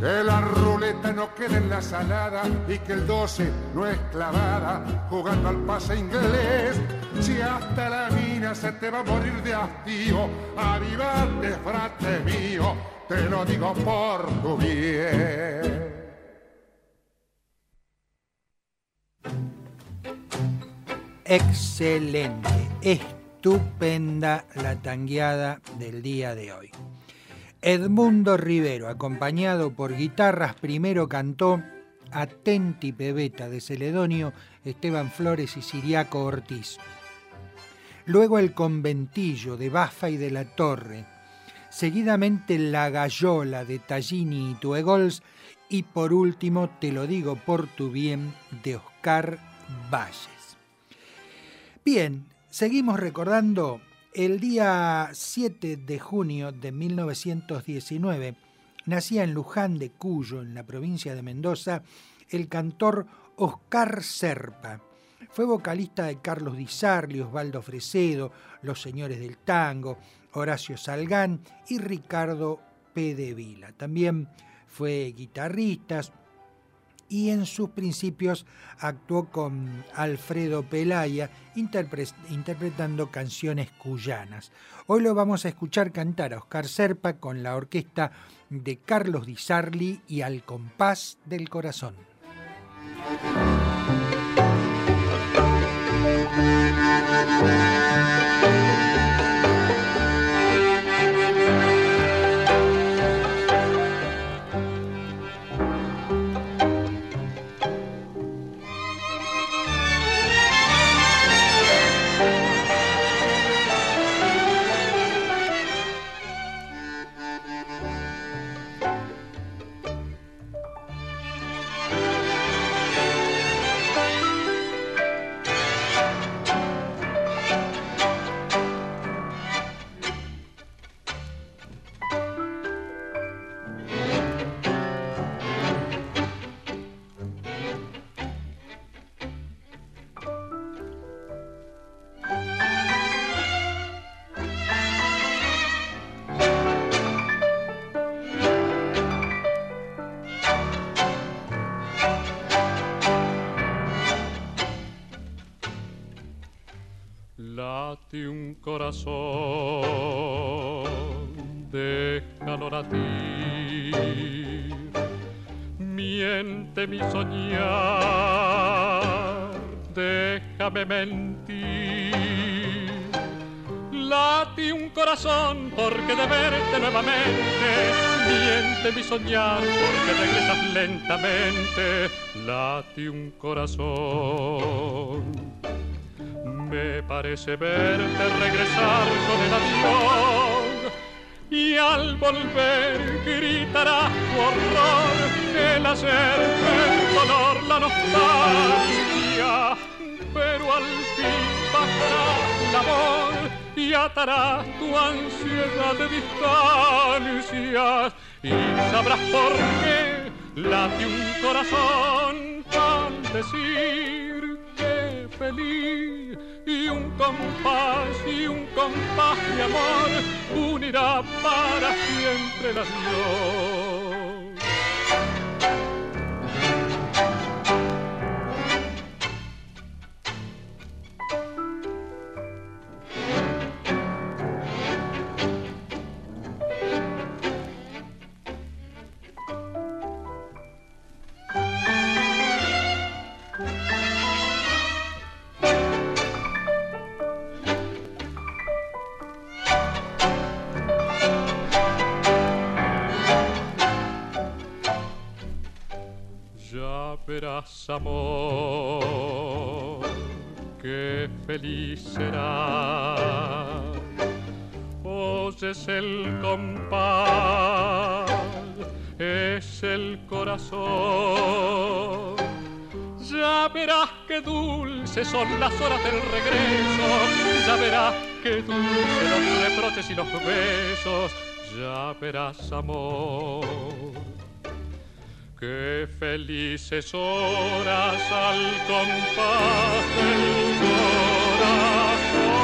Que la ruleta no quede en la salada y que el 12 no es clavada jugando al pase inglés. Si hasta la mina se te va a morir de hastío, avivate, frate mío, te lo digo por tu bien. Excelente, estupenda la tangueada del día de hoy. Edmundo Rivero, acompañado por guitarras, primero cantó Atenti Pebeta de Celedonio, Esteban Flores y Siriaco Ortiz. Luego el conventillo de Bafa y de la Torre. Seguidamente La Gallola de Tallini y Tuegols. Y por último, Te lo digo por tu bien, de Oscar Valles. Bien, seguimos recordando el día 7 de junio de 1919 nacía en Luján de Cuyo, en la provincia de Mendoza, el cantor Oscar Serpa. Fue vocalista de Carlos Di Sarli, Osvaldo Fresedo, Los Señores del Tango, Horacio Salgán y Ricardo P. de Vila. También fue guitarrista, y en sus principios actuó con Alfredo Pelaya interpretando canciones cuyanas. Hoy lo vamos a escuchar cantar a Oscar Serpa con la orquesta de Carlos Di Sarli y Al compás del corazón. Mi soñar, déjame mentir. Late un corazón porque de verte nuevamente, miente mi soñar porque regresas lentamente. Late un corazón. Me parece verte regresar con el avión. Y al volver gritará tu horror el hacer dolor la nostalgia. Pero al fin pasará el amor y atará tu ansiedad de distancias. Y sabrás por qué late un corazón al decir que feliz y un compás y un compás de amor unirá para siempre la Dios. Verás amor, qué feliz serás. Oyes el compás, es el corazón. Ya verás qué dulces son las horas del regreso, ya verás qué dulces los reproches y los besos, ya verás amor Qué felices horas al compás del corazón.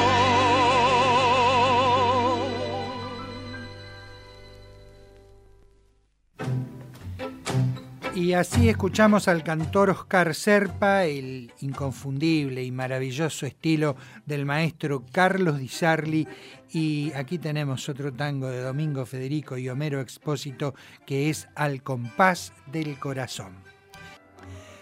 Y así escuchamos al cantor Oscar Serpa, el inconfundible y maravilloso estilo del maestro Carlos Di Sarli y aquí tenemos otro tango de Domingo Federico y Homero Expósito que es Al compás del corazón.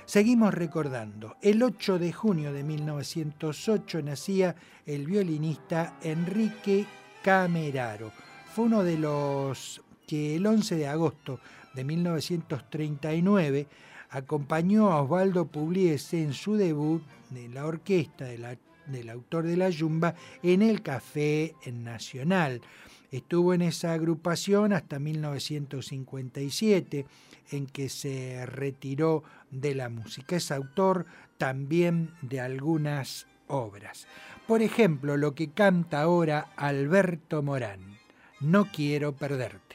Seguimos recordando, el 8 de junio de 1908 nacía el violinista Enrique Cameraro. Fue uno de los que el 11 de agosto de 1939 acompañó a Osvaldo Pugliese en su debut de la orquesta del autor de la Yumba en el Café Nacional. Estuvo en esa agrupación hasta 1957, en que se retiró de la música. Es autor también de algunas obras. Por ejemplo, lo que canta ahora Alberto Morán, No quiero perderte.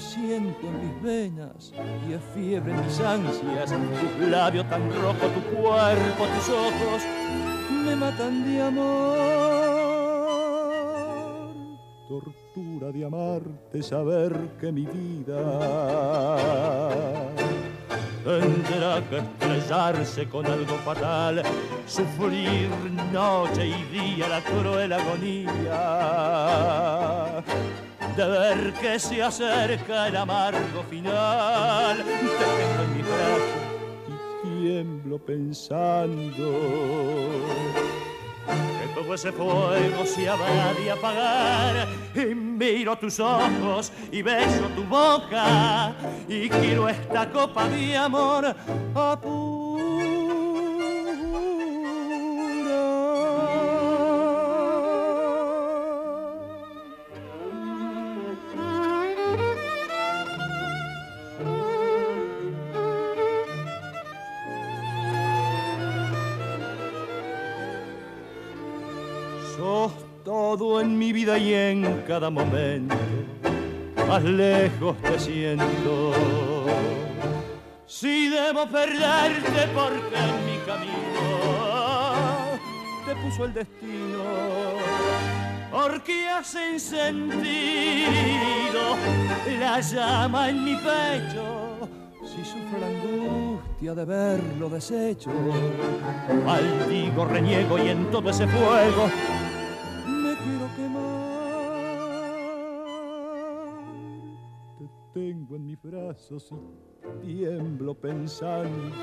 Siento en mis venas y es fiebre en mis ansias. Tu labio tan rojo, tu cuerpo, tus ojos me matan de amor. Tortura de amarte, saber que mi vida tendrá que estrellarse con algo fatal, sufrir noche y día la cruel agonía de ver que se acerca el amargo final. Te tengo en mi brazo y tiemblo pensando todo ese fuego se habrá de apagar. Y miro tus ojos y beso tu boca y quiero esta copa de amor a en cada momento, más lejos te siento. Si debo perderte porque en mi camino te puso el destino, porque has encendido la llama en mi pecho. Si sufro la angustia de verlo deshecho, maldigo, reniego y en todo ese fuego y tiemblo pensando.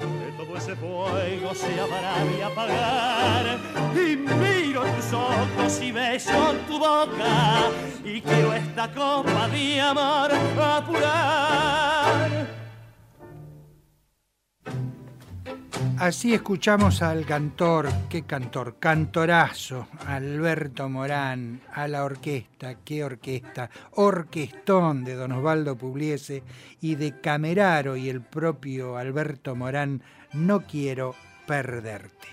Que todo ese fuego se habrá de apagar. Y miro tus ojos y beso tu boca. Y quiero esta copa de amor apurar Así escuchamos al cantor, qué cantor, cantorazo, Alberto Morán, a la orquesta, qué orquesta, orquestón de Don Osvaldo Pugliese y de Cameraro y el propio Alberto Morán, No quiero perderte.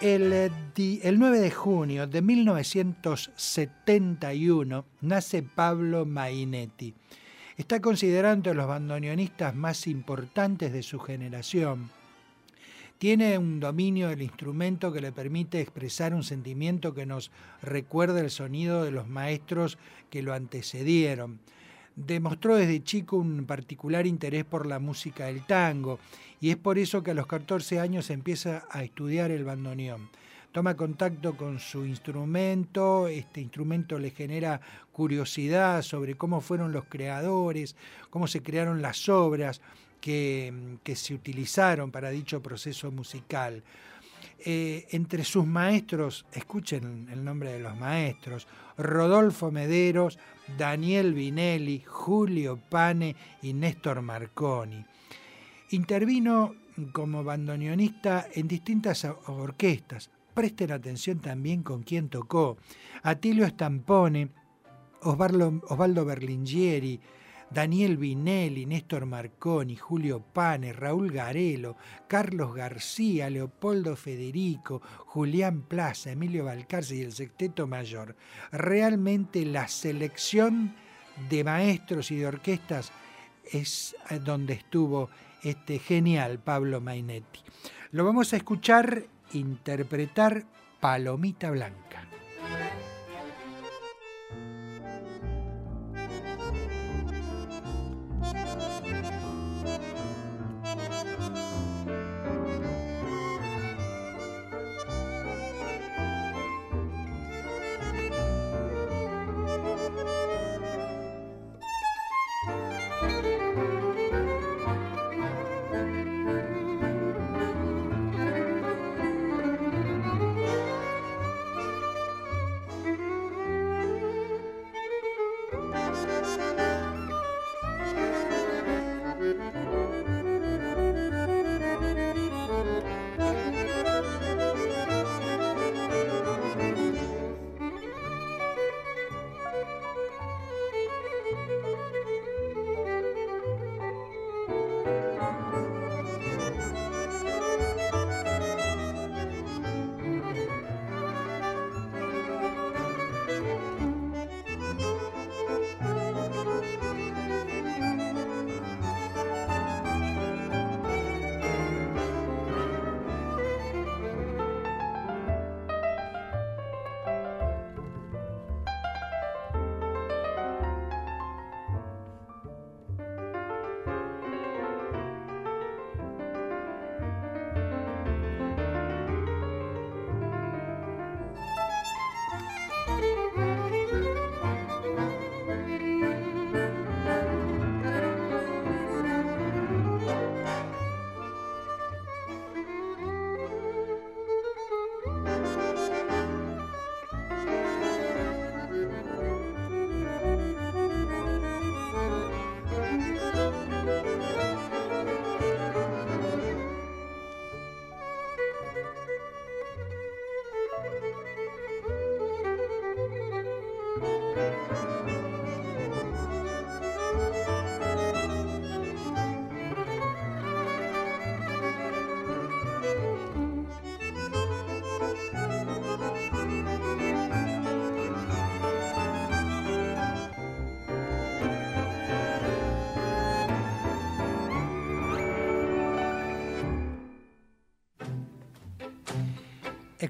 El, el, 9 de junio de 1971 nace Pablo Mainetti. Está considerado los bandoneonistas más importantes de su generación tiene un dominio del instrumento que le permite expresar un sentimiento que nos recuerda el sonido de los maestros que lo antecedieron. Demostró desde chico un particular interés por la música del tango y es por eso que a los 14 años empieza a estudiar el bandoneón. Toma contacto con su instrumento, este instrumento le genera curiosidad sobre cómo fueron los creadores, cómo se crearon las obras, que, se utilizaron para dicho proceso musical. Eh, entre sus maestros, escuchen el nombre de los maestros, Rodolfo Mederos, Daniel Vinelli, Julio Pane y Néstor Marconi. Intervino como bandoneonista en distintas orquestas. Presten atención también con quién tocó. Atilio Stampone, Osvaldo, Osvaldo Berlingieri, Daniel Vinelli, Néstor Marconi, Julio Pane, Raúl Garelo, Carlos García, Leopoldo Federico, Julián Plaza, Emilio Balcarce y el Sexteto Mayor. Realmente la selección de maestros y de orquestas es eh, donde estuvo este genial Pablo Mainetti. Lo vamos a escuchar interpretar Palomita Blanca.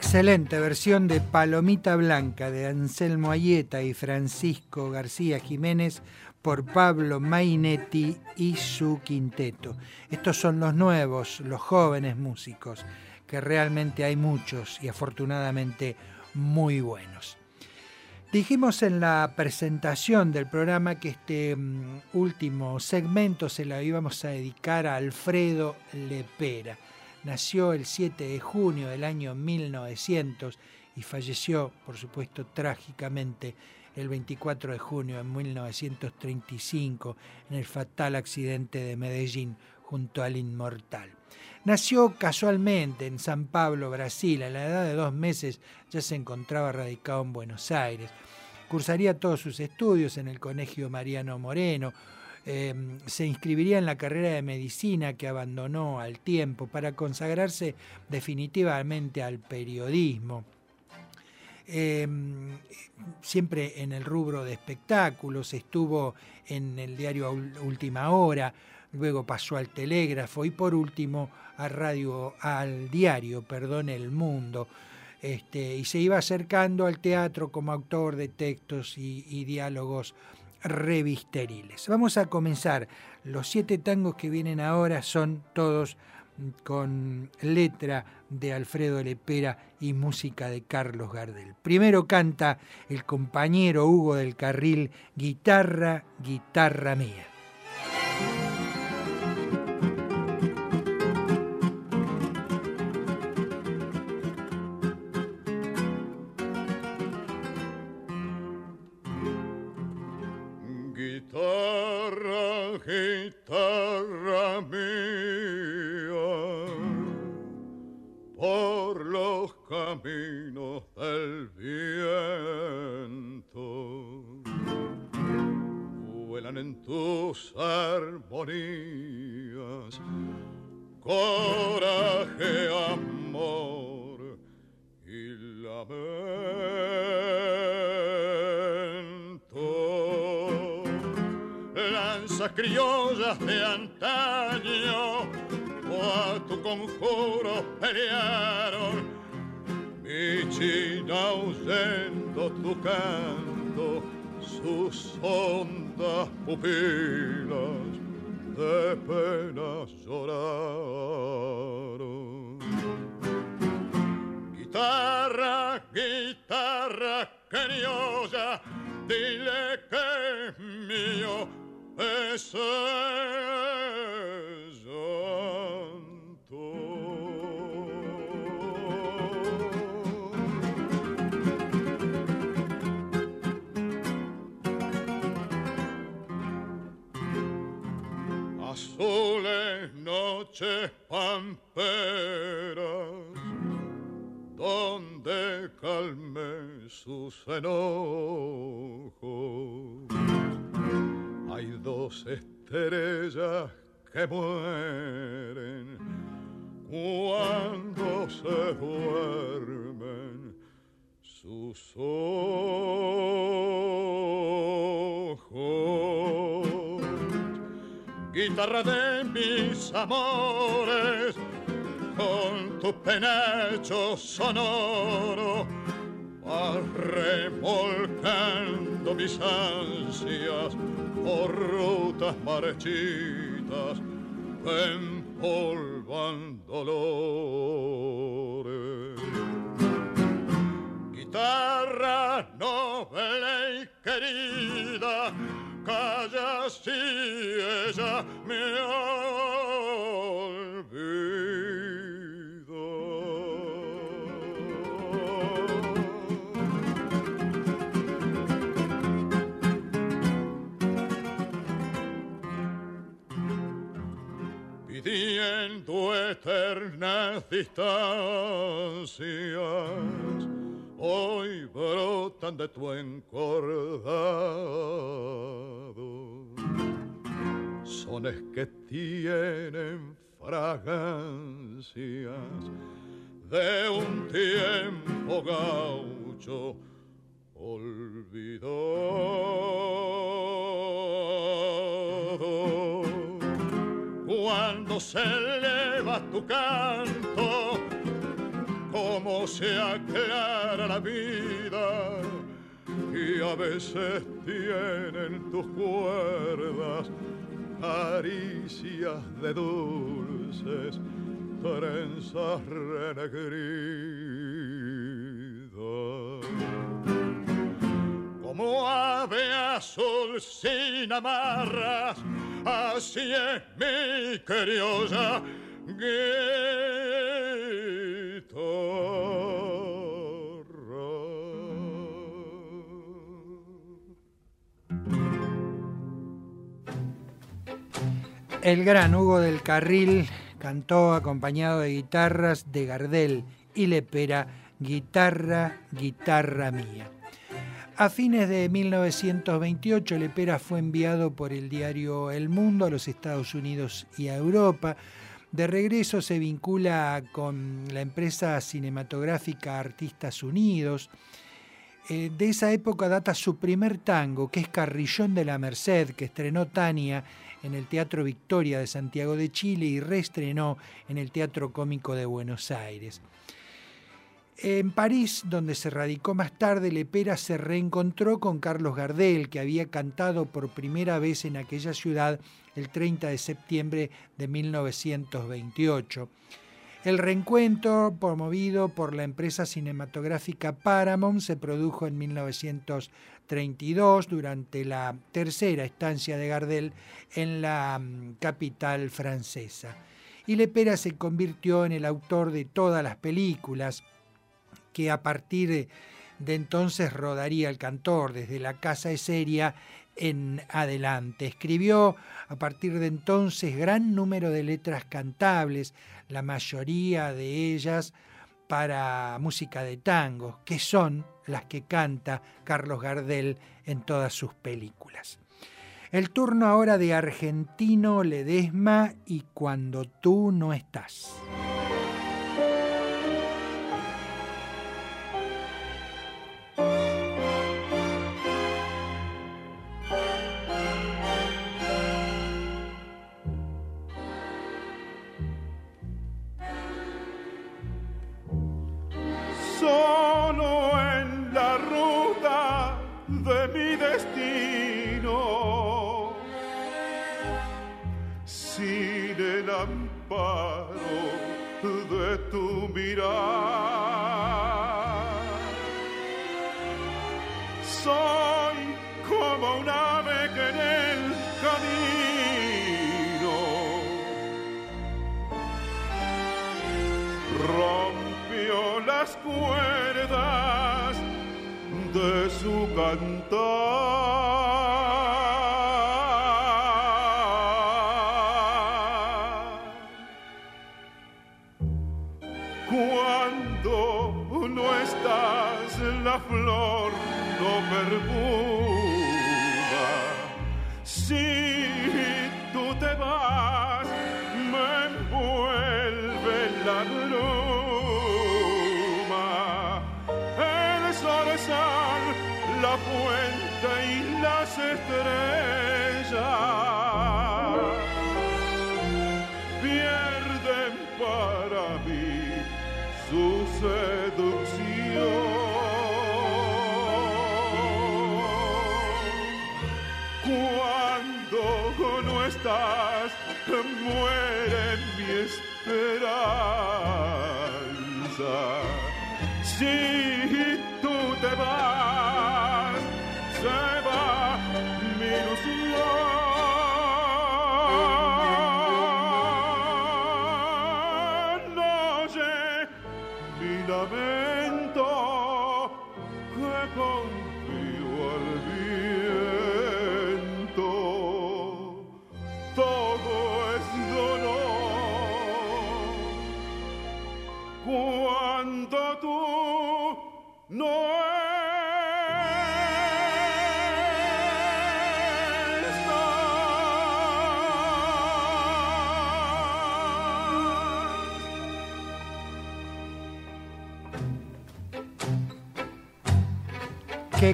Excelente versión de Palomita Blanca de Anselmo Ayeta y Francisco García Jiménez por Pablo Mainetti y su quinteto. Estos son los nuevos, los jóvenes músicos, que realmente hay muchos y afortunadamente muy buenos. Dijimos en la presentación del programa que este mm, último segmento se lo íbamos a dedicar a Alfredo Lepera Nació el 7 de junio del año 1900 y falleció, por supuesto, trágicamente el 24 de junio de 1935 en el fatal accidente de Medellín junto al Inmortal. Nació casualmente en San Pablo, Brasil. A la edad de dos meses ya se encontraba radicado en Buenos Aires. Cursaría todos sus estudios en el Colegio Mariano Moreno. Em, se inscribiría en la carrera de medicina que abandonó al tiempo para consagrarse definitivamente al periodismo. Em, siempre en el rubro de espectáculos, estuvo en el diario Última Hora, luego pasó al telégrafo y por último a radio, al diario, perdón, El Mundo. Este, y se iba acercando al teatro como autor de textos y, diálogos revisteriles. Vamos a comenzar. Los siete tangos que vienen ahora son todos con letra de Alfredo Lepera y música de Carlos Gardel. Primero canta el compañero Hugo del Carril, guitarra, guitarra mía. Azules noches pamperas donde calme sus enojos hay dos estrellas que mueren cuando se duermen sus ojos. Guitarra de mis amores, con tu penacho sonoro, vas remolcando mis ansias por rutas marchitas empolvan dolores. Guitarra noble y querida, calla si ella me tu eternas distancias, hoy brotan de tu encordado. Sones que tienen fragancias de un tiempo gaucho olvidado cuando se eleva tu canto, como se aclara la vida y a veces tienen tus cuerdas caricias de dulces trenzas renegridas. Como ave azul sin amarras, así es mi El gran Hugo del Carril cantó acompañado de guitarras de Gardel y Lepera, guitarra, guitarra mía. A fines de 1928, Lepera fue enviado por el diario El Mundo a los Estados Unidos y a Europa. De regreso se vincula con la empresa cinematográfica Artistas Unidos. Eh, de esa época data su primer tango, que es Carrillón de la Merced, que estrenó Tania en el Teatro Victoria de Santiago de Chile y reestrenó en el Teatro Cómico de Buenos Aires. En París, donde se radicó más tarde, Lepera se reencontró con Carlos Gardel, que había cantado por primera vez en aquella ciudad el 30 de septiembre de 1928. El reencuentro, promovido por la empresa cinematográfica Paramount, se produjo en 1932 durante la tercera estancia de Gardel en la mm, capital francesa. Y Lepera se convirtió en el autor de todas las películas, que a partir de entonces rodaría el cantor desde la casa de Seria en adelante. Escribió a partir de entonces gran número de letras cantables, la mayoría de ellas para música de tango, que son las que canta Carlos Gardel en todas sus películas. El turno ahora de Argentino Ledesma y Cuando tú no estás. De tu mirar. Soy como un ave que en el camino rompió las cuerdas de su cantar.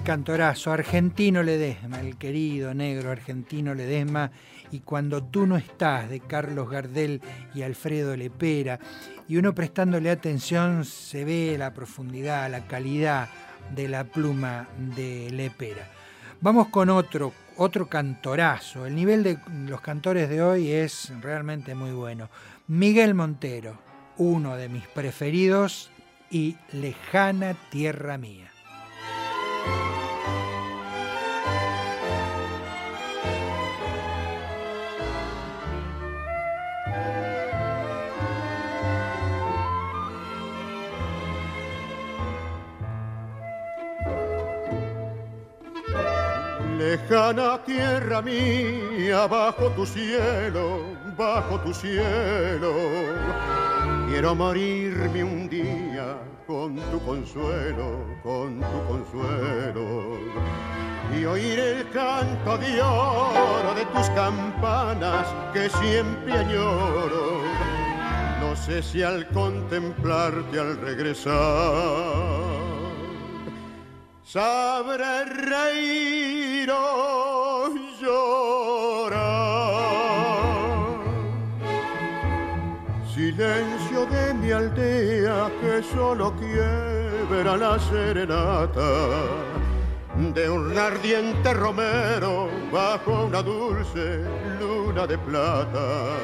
Cantorazo, argentino Ledesma, el querido negro argentino Ledesma, y Cuando tú no estás, de Carlos Gardel y Alfredo Lepera. Y uno prestándole atención se ve la profundidad, la calidad de la pluma de Lepera. Vamos con otro, otro cantorazo. El nivel de los cantores de hoy es realmente muy bueno. Miguel Montero, uno de mis preferidos y Lejana Tierra Mía. Lejana tierra mía, bajo tu cielo bajo tu cielo. Quiero morirme un día con tu consuelo, con tu consuelo. Y oír el canto de oro de tus campanas que siempre añoro. No sé si al contemplarte al regresar sabré reír o llorar. Silencio de mi aldea que solo quiebra la serenata de un ardiente romero bajo una dulce luna de plata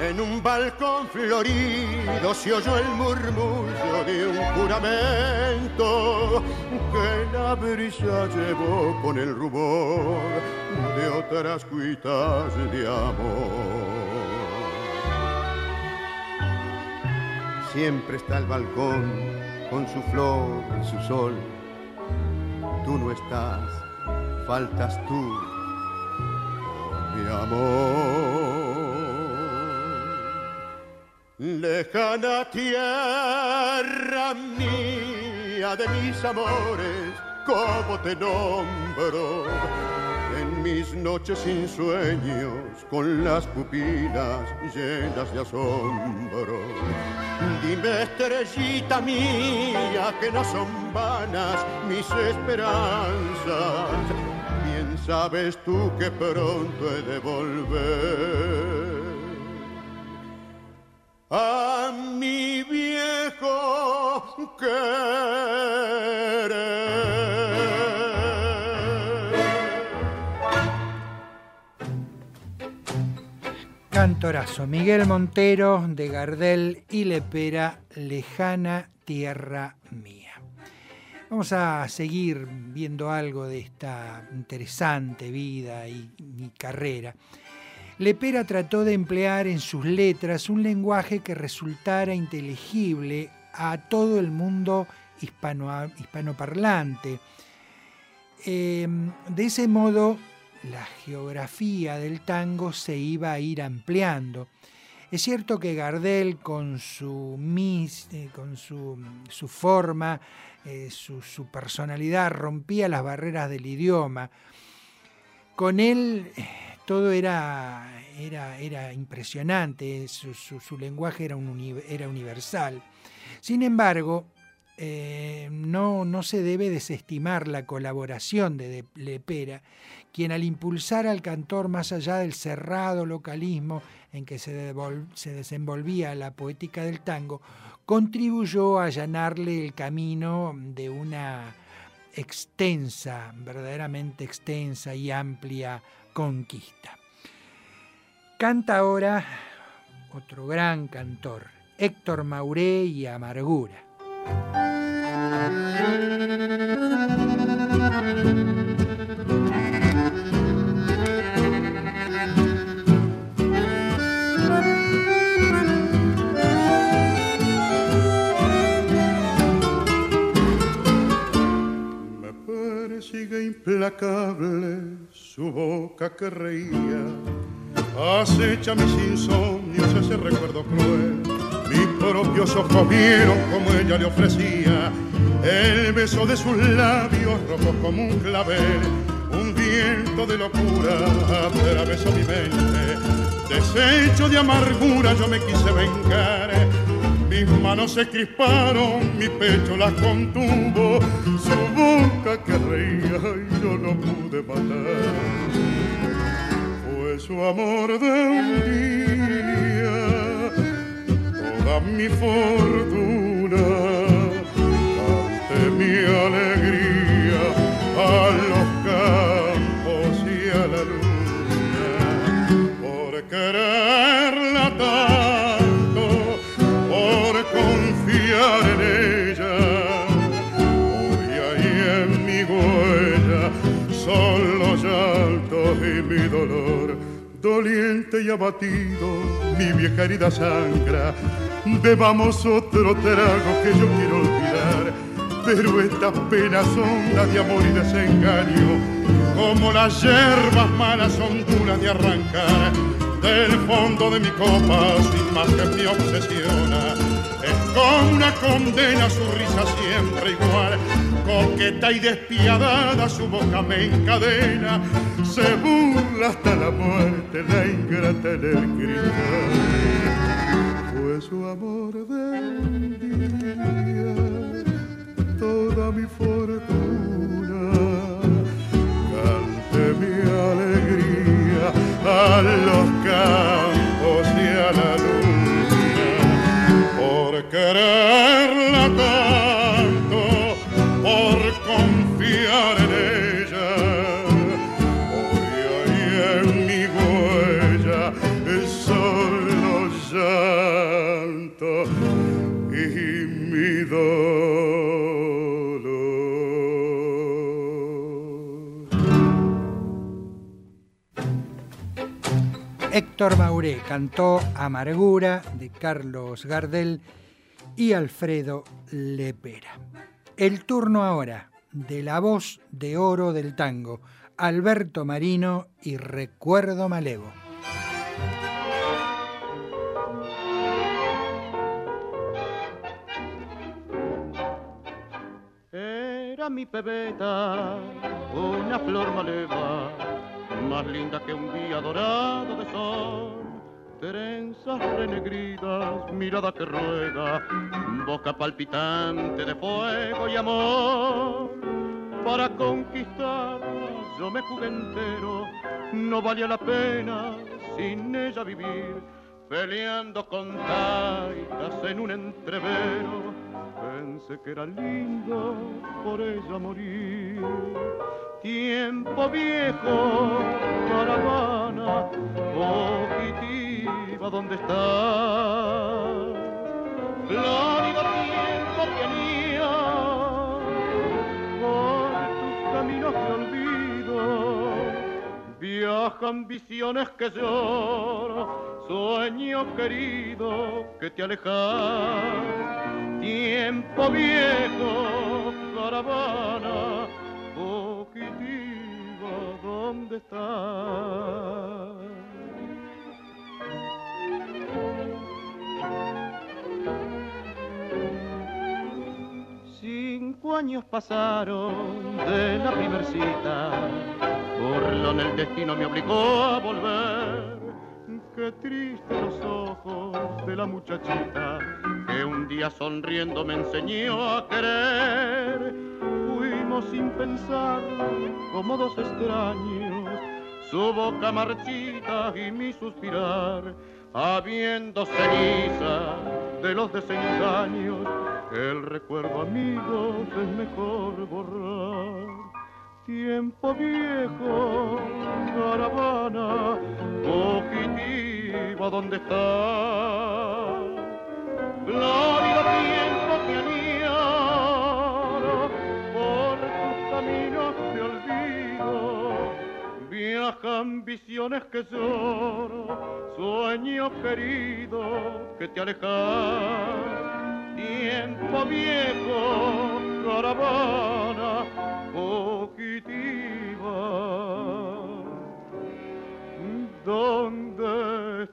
en un balcón florido se oyó el murmullo de un juramento que la brisa llevó con el rubor de otras cuitas de amor. Siempre está el balcón con su flor y su sol. Tú no estás, faltas tú, mi amor. Lejana tierra mía de mis amores, ¿cómo te nombro? En mis noches sin sueños, con las pupilas llenas de asombro. Dime, estrellita mía, que no son vanas mis esperanzas. Bien sabes tú que pronto he de volver a mi viejo querer. Cantorazo, Miguel Montero de Gardel y Lepera, Lejana Tierra Mía. Vamos a seguir viendo algo de esta interesante vida y, y carrera. Lepera trató de emplear en sus letras un lenguaje que resultara inteligible a todo el mundo hispano, hispanoparlante. Eh, de ese modo, la geografía del tango se iba a ir ampliando. Es cierto que Gardel, con su, mis, eh, con su, su forma, eh, su, su, personalidad, rompía las barreras del idioma. Con él todo era, era, era impresionante, su, su, lenguaje era, un, era, universal. Sin embargo, eh, no, no, se debe desestimar la colaboración de Lepera, quien al impulsar al cantor más allá del cerrado localismo en que se, se desenvolvía la poética del tango, contribuyó a allanarle el camino de una extensa, verdaderamente extensa y amplia conquista. Canta ahora otro gran cantor, Héctor Mauré y Amargura. Implacable su boca que reía acecha mis insomnios ese recuerdo cruel. Mis propios ojos vieron como ella le ofrecía el beso de sus labios rojos como un clavel. Un viento de locura atravesó mi mente. Deshecho de amargura yo me quise vengar. Mis manos se crisparon, mi pecho las contuvo, su boca que reía y yo no pude matar. Su amor de un día, toda mi fortuna, ante mi alegría los llantos y mi dolor doliente y abatido, mi vieja herida sangra. Bebamos otro trago que yo quiero olvidar, pero estas penas son de amor y desengaño, como las hierbas malas son duras de arrancar. del fondo de mi copa sin más que me obsesiona. Es como una condena su risa siempre igual, coqueta y despiadada su boca me encadena, se burla hasta la muerte la ingrata en el cristal. Fue su amor del día, toda mi fortuna, cante mi alegría a los campos y a la luna, por quererla Héctor Mauré cantó Amargura de Carlos Gardel y Alfredo Lepera. El turno ahora de la voz de oro del tango, Alberto Marino y Recuerdo Malevo. Era mi pebeta, una flor maleva, más linda que un día dorado de sol. Trenzas renegridas, mirada que ruega, boca palpitante de fuego y amor. Para conquistarla yo me jugué entero, no valía la pena sin ella vivir, peleando con taitas en un entrevero Pensé que era lindo por ella morir. Tiempo viejo, caravana, fugitiva, ¿dónde estás? Florido tiempo tenía por tus caminos de olvido. Viajan visiones que lloro, sueño querido que te alejas tiempo viejo, caravana fugitiva, ¿dónde estás? Cinco años pasaron de la primer cita, burlón el destino me obligó a volver. Qué triste los ojos de la muchachita que un día sonriendo me enseñó a querer. Fuimos sin pensar como dos extraños, su boca marchita y mi suspirar, habiendo ceniza de los desengaños, el recuerdo amigos es mejor borrar. Tiempo viejo, caravana, fugitiva, ¿dónde estás? Glórido tiempo que añoro por tus caminos de olvido. Viajan visiones que lloro, sueño querido que te alejas. Tiempo viejo, caravana, fugitiva. ¿Dónde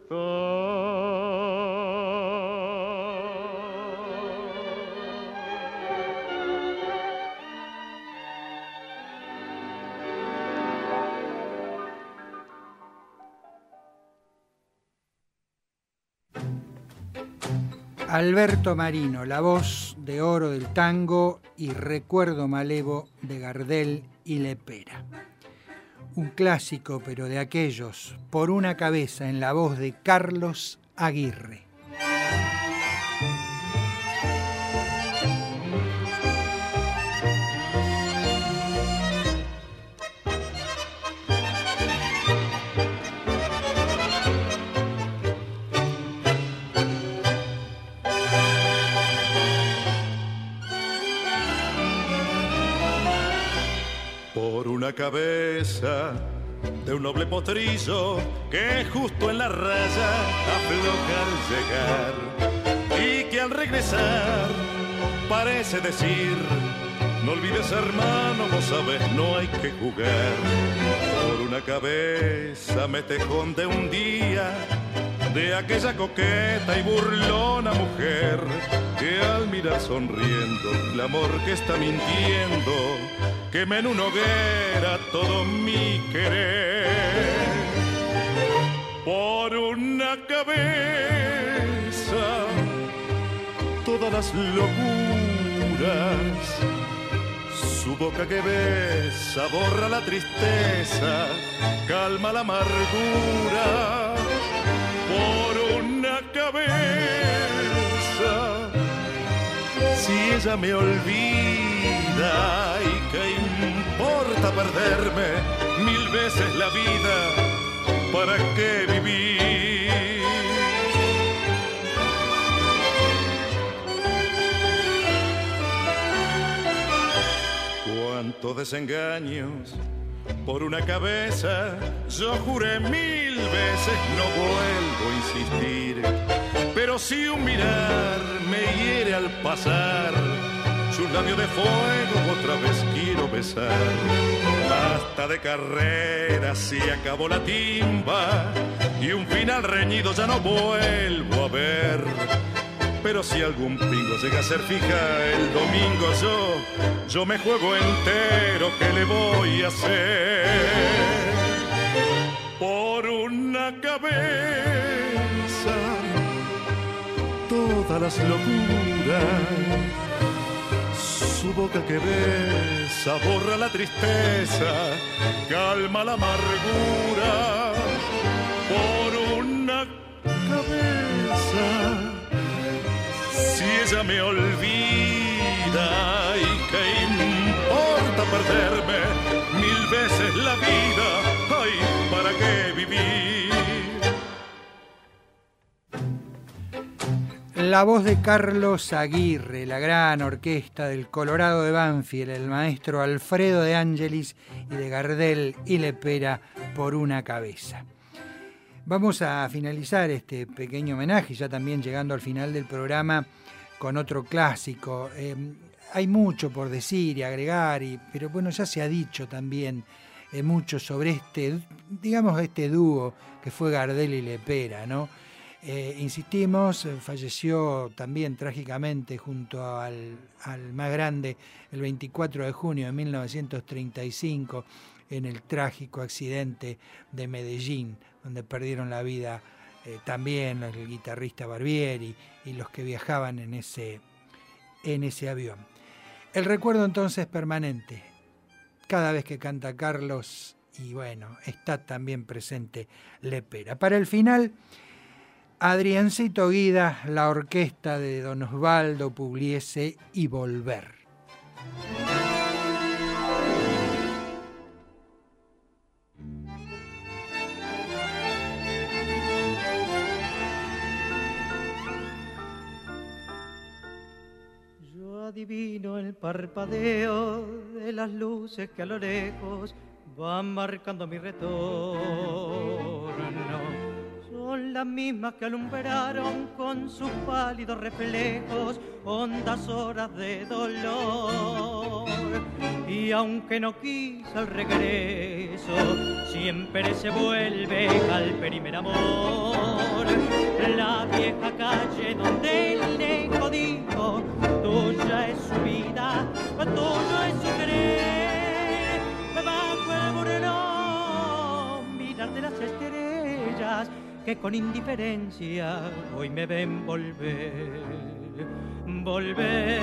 Alberto Marino, la voz de oro del tango y recuerdo malevo de Gardel y Lepera. Un clásico, pero de aquellos, por una cabeza en la voz de Carlos Aguirre. Una cabeza de un noble potrillo que justo en la raya afloja al llegar y que al regresar parece decir No olvides hermano, vos sabes, no hay que jugar. Por una cabeza me te de un día de aquella coqueta y burlona mujer que al mirar sonriendo el amor que está mintiendo quema en una hoguera todo mi querer. Por una cabeza todas las locuras su boca que besa borra la tristeza, calma la amargura por una cabeza. Si ella me olvida y que importa perderme mil veces la vida, ¿para qué vivir? Cuántos desengaños por una cabeza, yo juré mil veces no vuelvo a insistir. Pero si un mirar me hiere al pasar, su labio de fuego otra vez quiero besar. Basta de carreras, si acabó la timba y un final reñido ya no vuelvo a ver pero si algún pingo llega a ser fija el domingo yo, yo me juego entero, ¿qué le voy a hacer? Por una cabeza, todas las locuras, su boca que besa, borra la tristeza, calma la amargura, por una cabeza si ella me olvida y que importa perderme mil veces la vida, ¿para qué vivir? La voz de Carlos Aguirre, la gran orquesta del Colorado de Banfield, el maestro Alfredo de Angelis y de Gardel y Lepera por una cabeza. Vamos a finalizar este pequeño homenaje, ya también llegando al final del programa, con otro clásico. Em, hay mucho por decir y agregar, y, pero bueno, ya se ha dicho también eh, mucho sobre este, digamos, este dúo que fue Gardel y Lepera, ¿no? Eh, insistimos, eh, falleció también trágicamente junto al, al, más grande el 24 de junio de 1935 en el trágico accidente de Medellín, donde perdieron la vida eh, también el guitarrista Barbieri y los que viajaban en ese, en ese avión. El recuerdo entonces permanente. Cada vez que canta Carlos, y bueno, está también presente Lepera. Para el final, Adriancito Guida, la orquesta de Don Osvaldo Pugliese y Volver. Adivino el parpadeo de las luces que a lo lejos van marcando mi retorno. Son las mismas que alumbraron con sus pálidos reflejos hondas horas de dolor. Y aunque no quise el regreso, siempre se vuelve al primer amor. La vieja calle donde el tuyo es su querer. Bajo el moreno, mirar de las estrellas que con indiferencia hoy me ven volver, volver.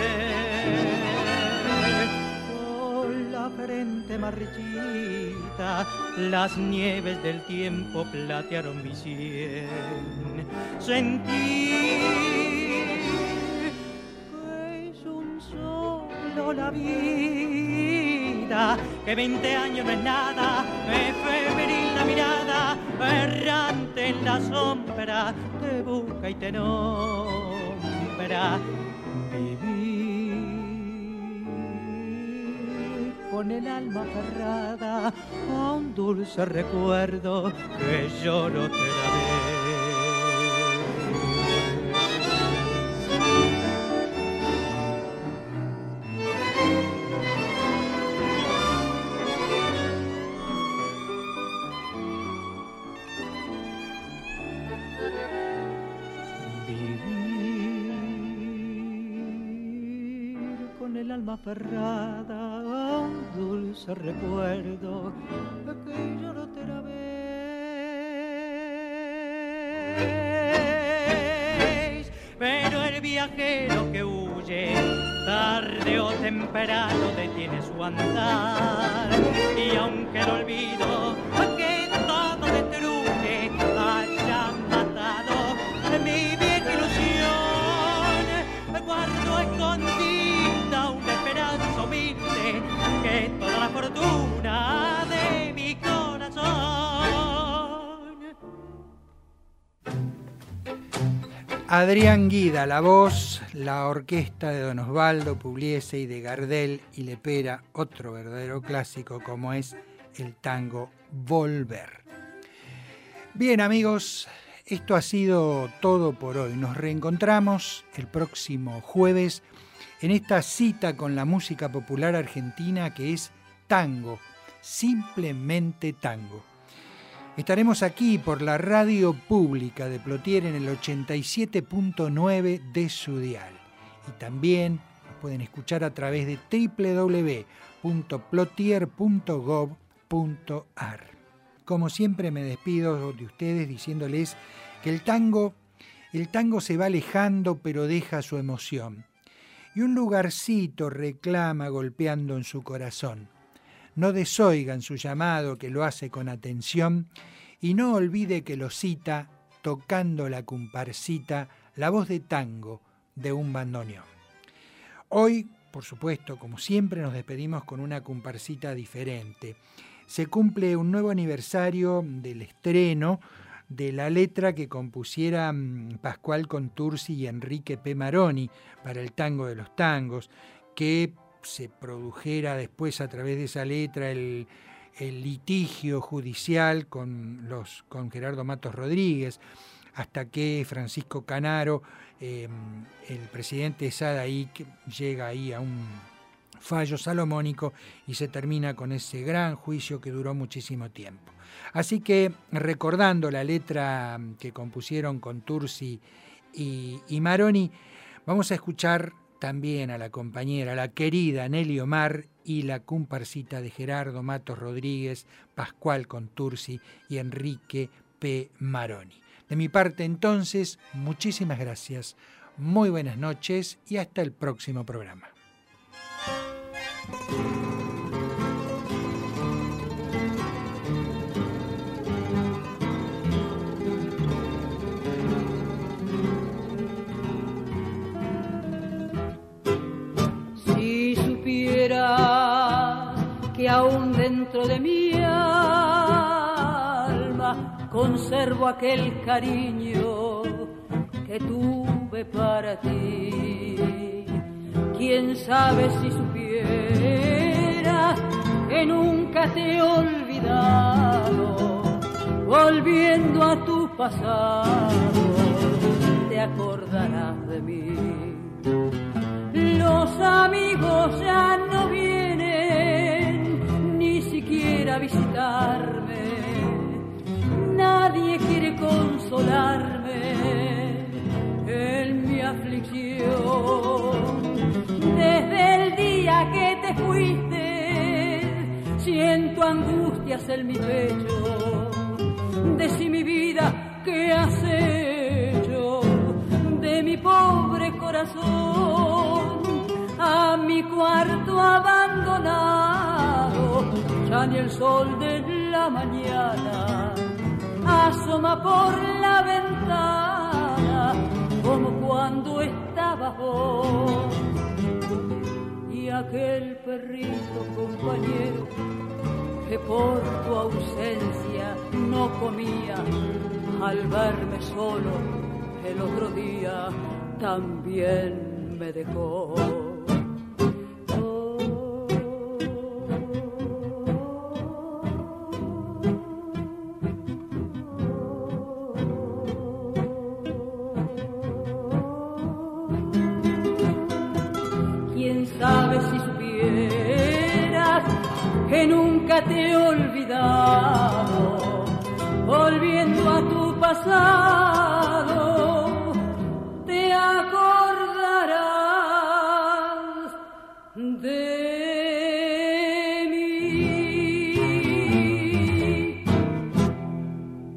Con la frente marchita, las nieves del tiempo platearon mi sien. Sentí la vida, que 20 años no es nada, febril la mirada, errante en la sombra, te busca y te nombra. Vivir con el alma aferrada a un dulce recuerdo que lloro otra vez. el aferrada un dulce recuerdo que yo no te la veis. Pero el viajero que huye, tarde o temprano detiene su andar. Y aunque el olvido fortuna de mi corazón. Adrián Guida, la voz, la orquesta de Don Osvaldo Pugliese y de Gardel y Lepera, otro verdadero clásico como es el tango Volver. Bien amigos, esto ha sido todo por hoy. Nos reencontramos el próximo jueves en esta cita con la música popular argentina que es tango, simplemente tango. Estaremos aquí por la radio pública de Plotier en el 87.9 de su dial. Y también nos pueden escuchar a través de www.plotier.gov.ar. Como siempre me despido de ustedes diciéndoles que el tango, el tango se va alejando pero deja su emoción. Y un lugarcito reclama golpeando en su corazón. No desoigan su llamado que lo hace con atención y no olvide que lo cita tocando la comparsita la voz de tango de un bandoneón. Hoy, por supuesto, como siempre, nos despedimos con una comparsita diferente. Se cumple un nuevo aniversario del estreno de la letra que compusieran Pascual Contursi y Enrique P. Maroni para el tango de los tangos, que se produjera después a través de esa letra el, litigio judicial con, los, con Gerardo Matos Rodríguez, hasta que Francisco Canaro, eh, el presidente de SADAIC, llega ahí a un fallo salomónico y se termina con ese gran juicio que duró muchísimo tiempo. Así que recordando la letra que compusieron con Tursi y, y Maroni, vamos a escuchar también a la compañera, la querida Nelly Omar y la comparsita de Gerardo Matos Rodríguez, Pascual Contursi y Enrique P. Maroni. De mi parte entonces, muchísimas gracias, muy buenas noches y hasta el próximo programa. Aún dentro de mi alma conservo aquel cariño que tuve para ti. Quién sabe si supieras que nunca te he olvidado, volviendo a tu pasado, te acordarás de mí. Los amigos ya no vienen ni siquiera a visitarme. Nadie quiere consolarme en mi aflicción. Desde el día que te fuiste, siento angustias en mi pecho. Decí mi vida, ¿qué has hecho de mi pobre corazón? A mi cuarto abandonado, ni el sol de la mañana asoma por la ventana como cuando estabas vos y aquel perrito compañero que por tu ausencia no comía al verme solo el otro día también me dejó. nunca te olvidado, volviendo a tu pasado, te acordarás de